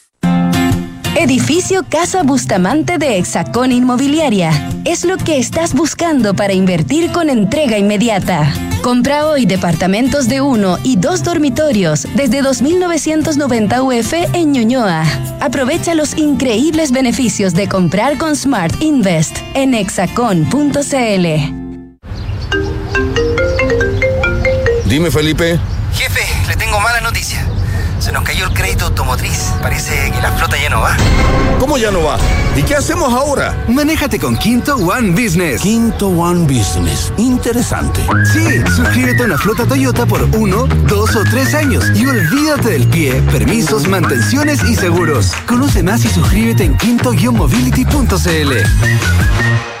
Edificio Casa Bustamante de Hexacón Inmobiliaria. Es lo que estás buscando para invertir con entrega inmediata. Compra hoy departamentos de uno y dos dormitorios desde 2.990 UF en Ñuñoa. Aprovecha los increíbles beneficios de comprar con Smart Invest en hexacon.cl. Dime, Felipe. Jefe, le tengo mala noticia. Se nos cayó el crédito automotriz. Parece que la flota ya no va. ¿Cómo ya no va? ¿Y qué hacemos ahora? Manéjate con Quinto One Business. Quinto One Business. Interesante. Sí, suscríbete a una flota Toyota por uno, dos o tres años y olvídate del pie, permisos, mantenciones y seguros. Conoce más y suscríbete en quinto-mobility.cl.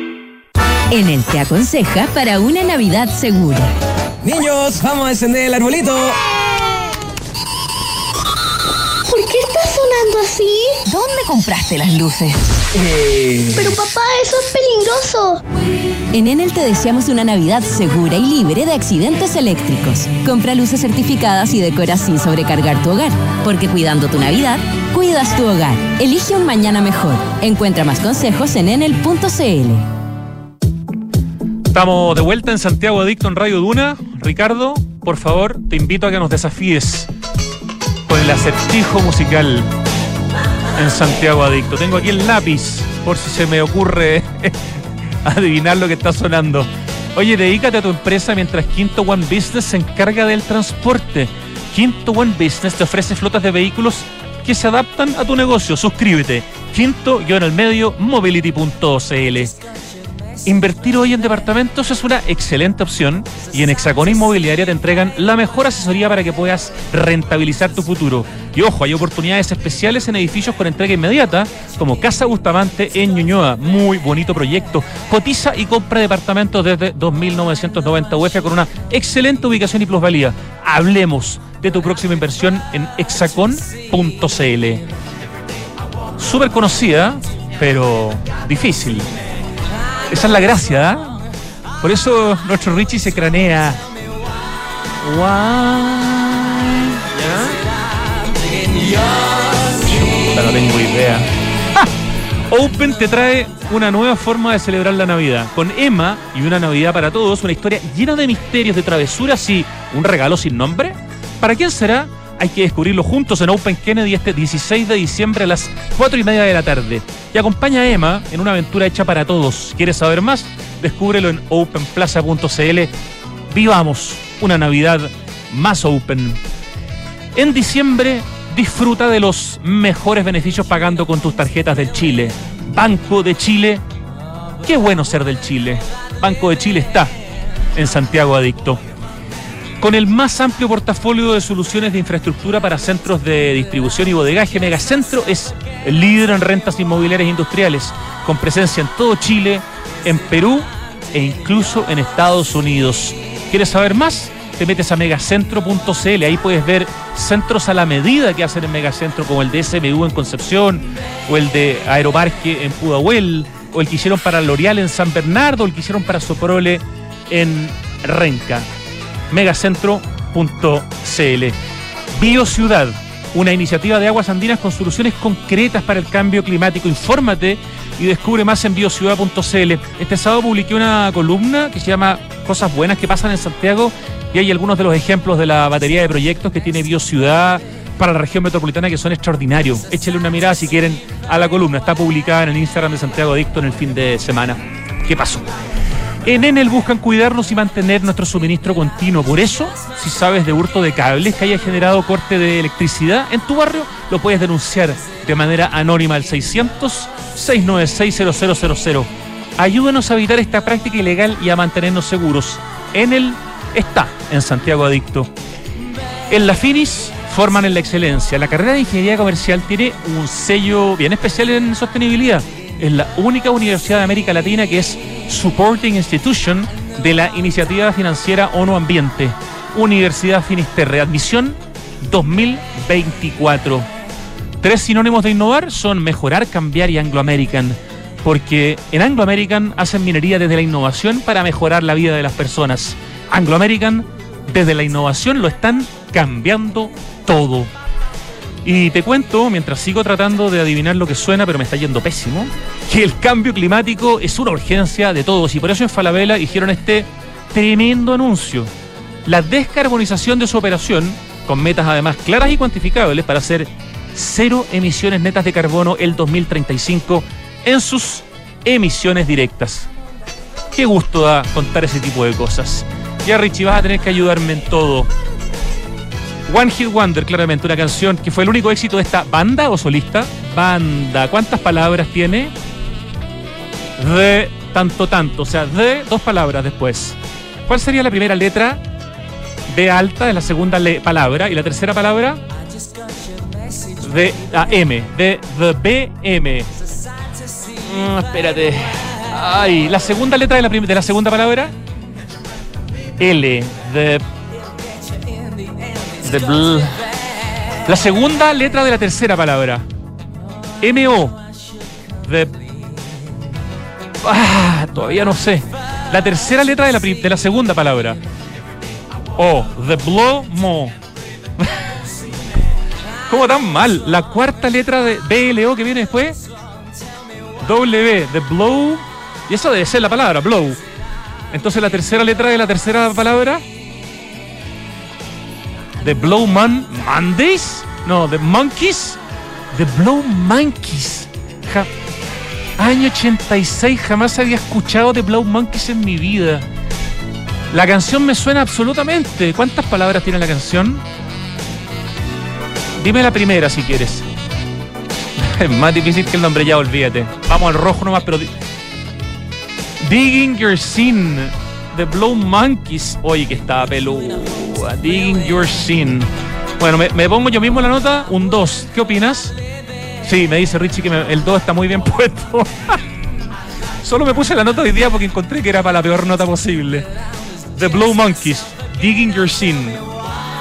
En el Te Aconseja para una Navidad segura. Niños, vamos a encender el arbolito. ¿Por qué está sonando así? ¿Dónde compraste las luces? Eh, Pero papá, eso es peligroso. En Enel te deseamos una Navidad segura y libre de accidentes eléctricos. Compra luces certificadas y decora sin sobrecargar tu hogar. Porque cuidando tu Navidad, cuidas tu hogar. Elige un mañana mejor. Encuentra más consejos en enel.cl. Estamos de vuelta en Santiago Adicto en Radio Duna. Ricardo, por favor, te invito a que nos desafíes con el acertijo musical en Santiago Adicto. Tengo aquí el lápiz, por si se me ocurre adivinar lo que está sonando. Oye, dedícate a tu empresa mientras Quinto One Business se encarga del transporte. Quinto One Business te ofrece flotas de vehículos que se adaptan a tu negocio. Suscríbete. Quinto, yo en el medio, mobility.cl. Invertir hoy en departamentos es una excelente opción y en Hexacón Inmobiliaria te entregan la mejor asesoría para que puedas rentabilizar tu futuro. Y ojo, hay oportunidades especiales en edificios con entrega inmediata, como Casa Bustamante en Ñuñoa. Muy bonito proyecto. Cotiza y compra departamentos desde 2.990 UF con una excelente ubicación y plusvalía. Hablemos de tu próxima inversión en hexacon.cl. Súper conocida, pero difícil. Esa es la gracia, ¿ah? Por eso nuestro Richie se cranea. Chuta, no tengo idea. ¡Ah! Open te trae una nueva forma de celebrar la Navidad. Con Emma y una Navidad para todos, una historia llena de misterios, de travesuras y un regalo sin nombre. ¿Para quién será? Hay que descubrirlo juntos en Open Kennedy este 16 de diciembre a las 4 y media de la tarde. Y acompaña a Emma en una aventura hecha para todos. ¿Quieres saber más? Descúbrelo en openplaza.cl. Vivamos una Navidad más open. En diciembre disfruta de los mejores beneficios pagando con tus tarjetas del Chile. Banco de Chile. Qué bueno ser del Chile. Banco de Chile está en Santiago Adicto. Con el más amplio portafolio de soluciones de infraestructura para centros de distribución y bodegaje, Megacentro es líder en rentas inmobiliarias industriales, con presencia en todo Chile, en Perú e incluso en Estados Unidos. ¿Quieres saber más? Te metes a megacentro.cl, ahí puedes ver centros a la medida que hacen en Megacentro, como el de SMU en Concepción, o el de Aeroparque en Pudahuel, o el que hicieron para L'Oreal en San Bernardo, o el que hicieron para Soprole en Renca megacentro.cl. Biociudad, una iniciativa de aguas andinas con soluciones concretas para el cambio climático. Infórmate y descubre más en biociudad.cl. Este sábado publiqué una columna que se llama Cosas buenas que pasan en Santiago y hay algunos de los ejemplos de la batería de proyectos que tiene Biociudad para la región metropolitana que son extraordinarios. Échale una mirada si quieren a la columna. Está publicada en el Instagram de Santiago Adicto en el fin de semana. ¿Qué pasó? En Enel buscan cuidarnos y mantener nuestro suministro continuo. Por eso, si sabes de hurto de cables que haya generado corte de electricidad en tu barrio, lo puedes denunciar de manera anónima al 600-696-0000. Ayúdanos a evitar esta práctica ilegal y a mantenernos seguros. Enel está en Santiago Adicto. En la Finis forman en la excelencia. La carrera de ingeniería comercial tiene un sello bien especial en sostenibilidad. Es la única universidad de América Latina que es Supporting Institution de la iniciativa financiera ONU Ambiente. Universidad Finisterre, admisión 2024. Tres sinónimos de innovar son mejorar, cambiar y Anglo American. Porque en Anglo American hacen minería desde la innovación para mejorar la vida de las personas. Anglo American, desde la innovación, lo están cambiando todo. Y te cuento, mientras sigo tratando de adivinar lo que suena, pero me está yendo pésimo, que el cambio climático es una urgencia de todos. Y por eso en Falabella hicieron este tremendo anuncio. La descarbonización de su operación, con metas además claras y cuantificables para hacer cero emisiones netas de carbono el 2035 en sus emisiones directas. Qué gusto da contar ese tipo de cosas. Ya Richie, vas a tener que ayudarme en todo. One Hit Wonder, claramente, una canción que fue el único éxito de esta banda o solista. Banda, ¿cuántas palabras tiene? De tanto, tanto, o sea, de dos palabras después. ¿Cuál sería la primera letra? B alta es la segunda palabra y la tercera palabra de la M, de the BM. Mm, espérate. Ay, la segunda letra de la, de la segunda palabra. L, de The bl- La segunda letra de la tercera palabra. M-O. The- Ah, todavía no sé. La tercera letra de la, de la segunda palabra. O. The Blow Mo. ¿Cómo tan mal? La cuarta letra de B-L-O que viene después. W. The Blow. Y eso debe ser la palabra, blow. Entonces la tercera letra de la tercera palabra. The Blow Man Mondays? No, The Monkeys. The Blow Monkeys. Ja- Año 86, jamás había escuchado The Blow Monkeys en mi vida. La canción me suena absolutamente. ¿Cuántas palabras tiene la canción? Dime la primera si quieres. Es más difícil que el nombre ya, olvídate. Vamos al rojo nomás, pero. di- Digging Your Sin. The Blow Monkeys. Oye, que estaba peluda. Digging Your Sin. Bueno, me, me pongo yo mismo la nota, un 2. ¿Qué opinas? Sí, me dice Richie que el 2 está muy bien puesto. Solo me puse la nota hoy día porque encontré que era para la peor nota posible. The Blow Monkeys, Digging Your Sin.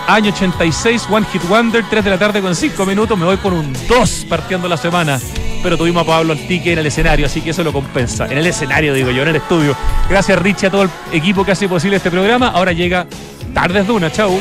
Año 86, One Hit Wonder, 3 de la tarde con 5 minutos. Me voy con un 2 partiendo la semana. Pero tuvimos a Pablo Antique en el escenario, así que eso lo compensa. En el escenario, digo yo, en el estudio. Gracias, Richie, a todo el equipo que hace posible este programa. Ahora llega Tardes Duna. Chau.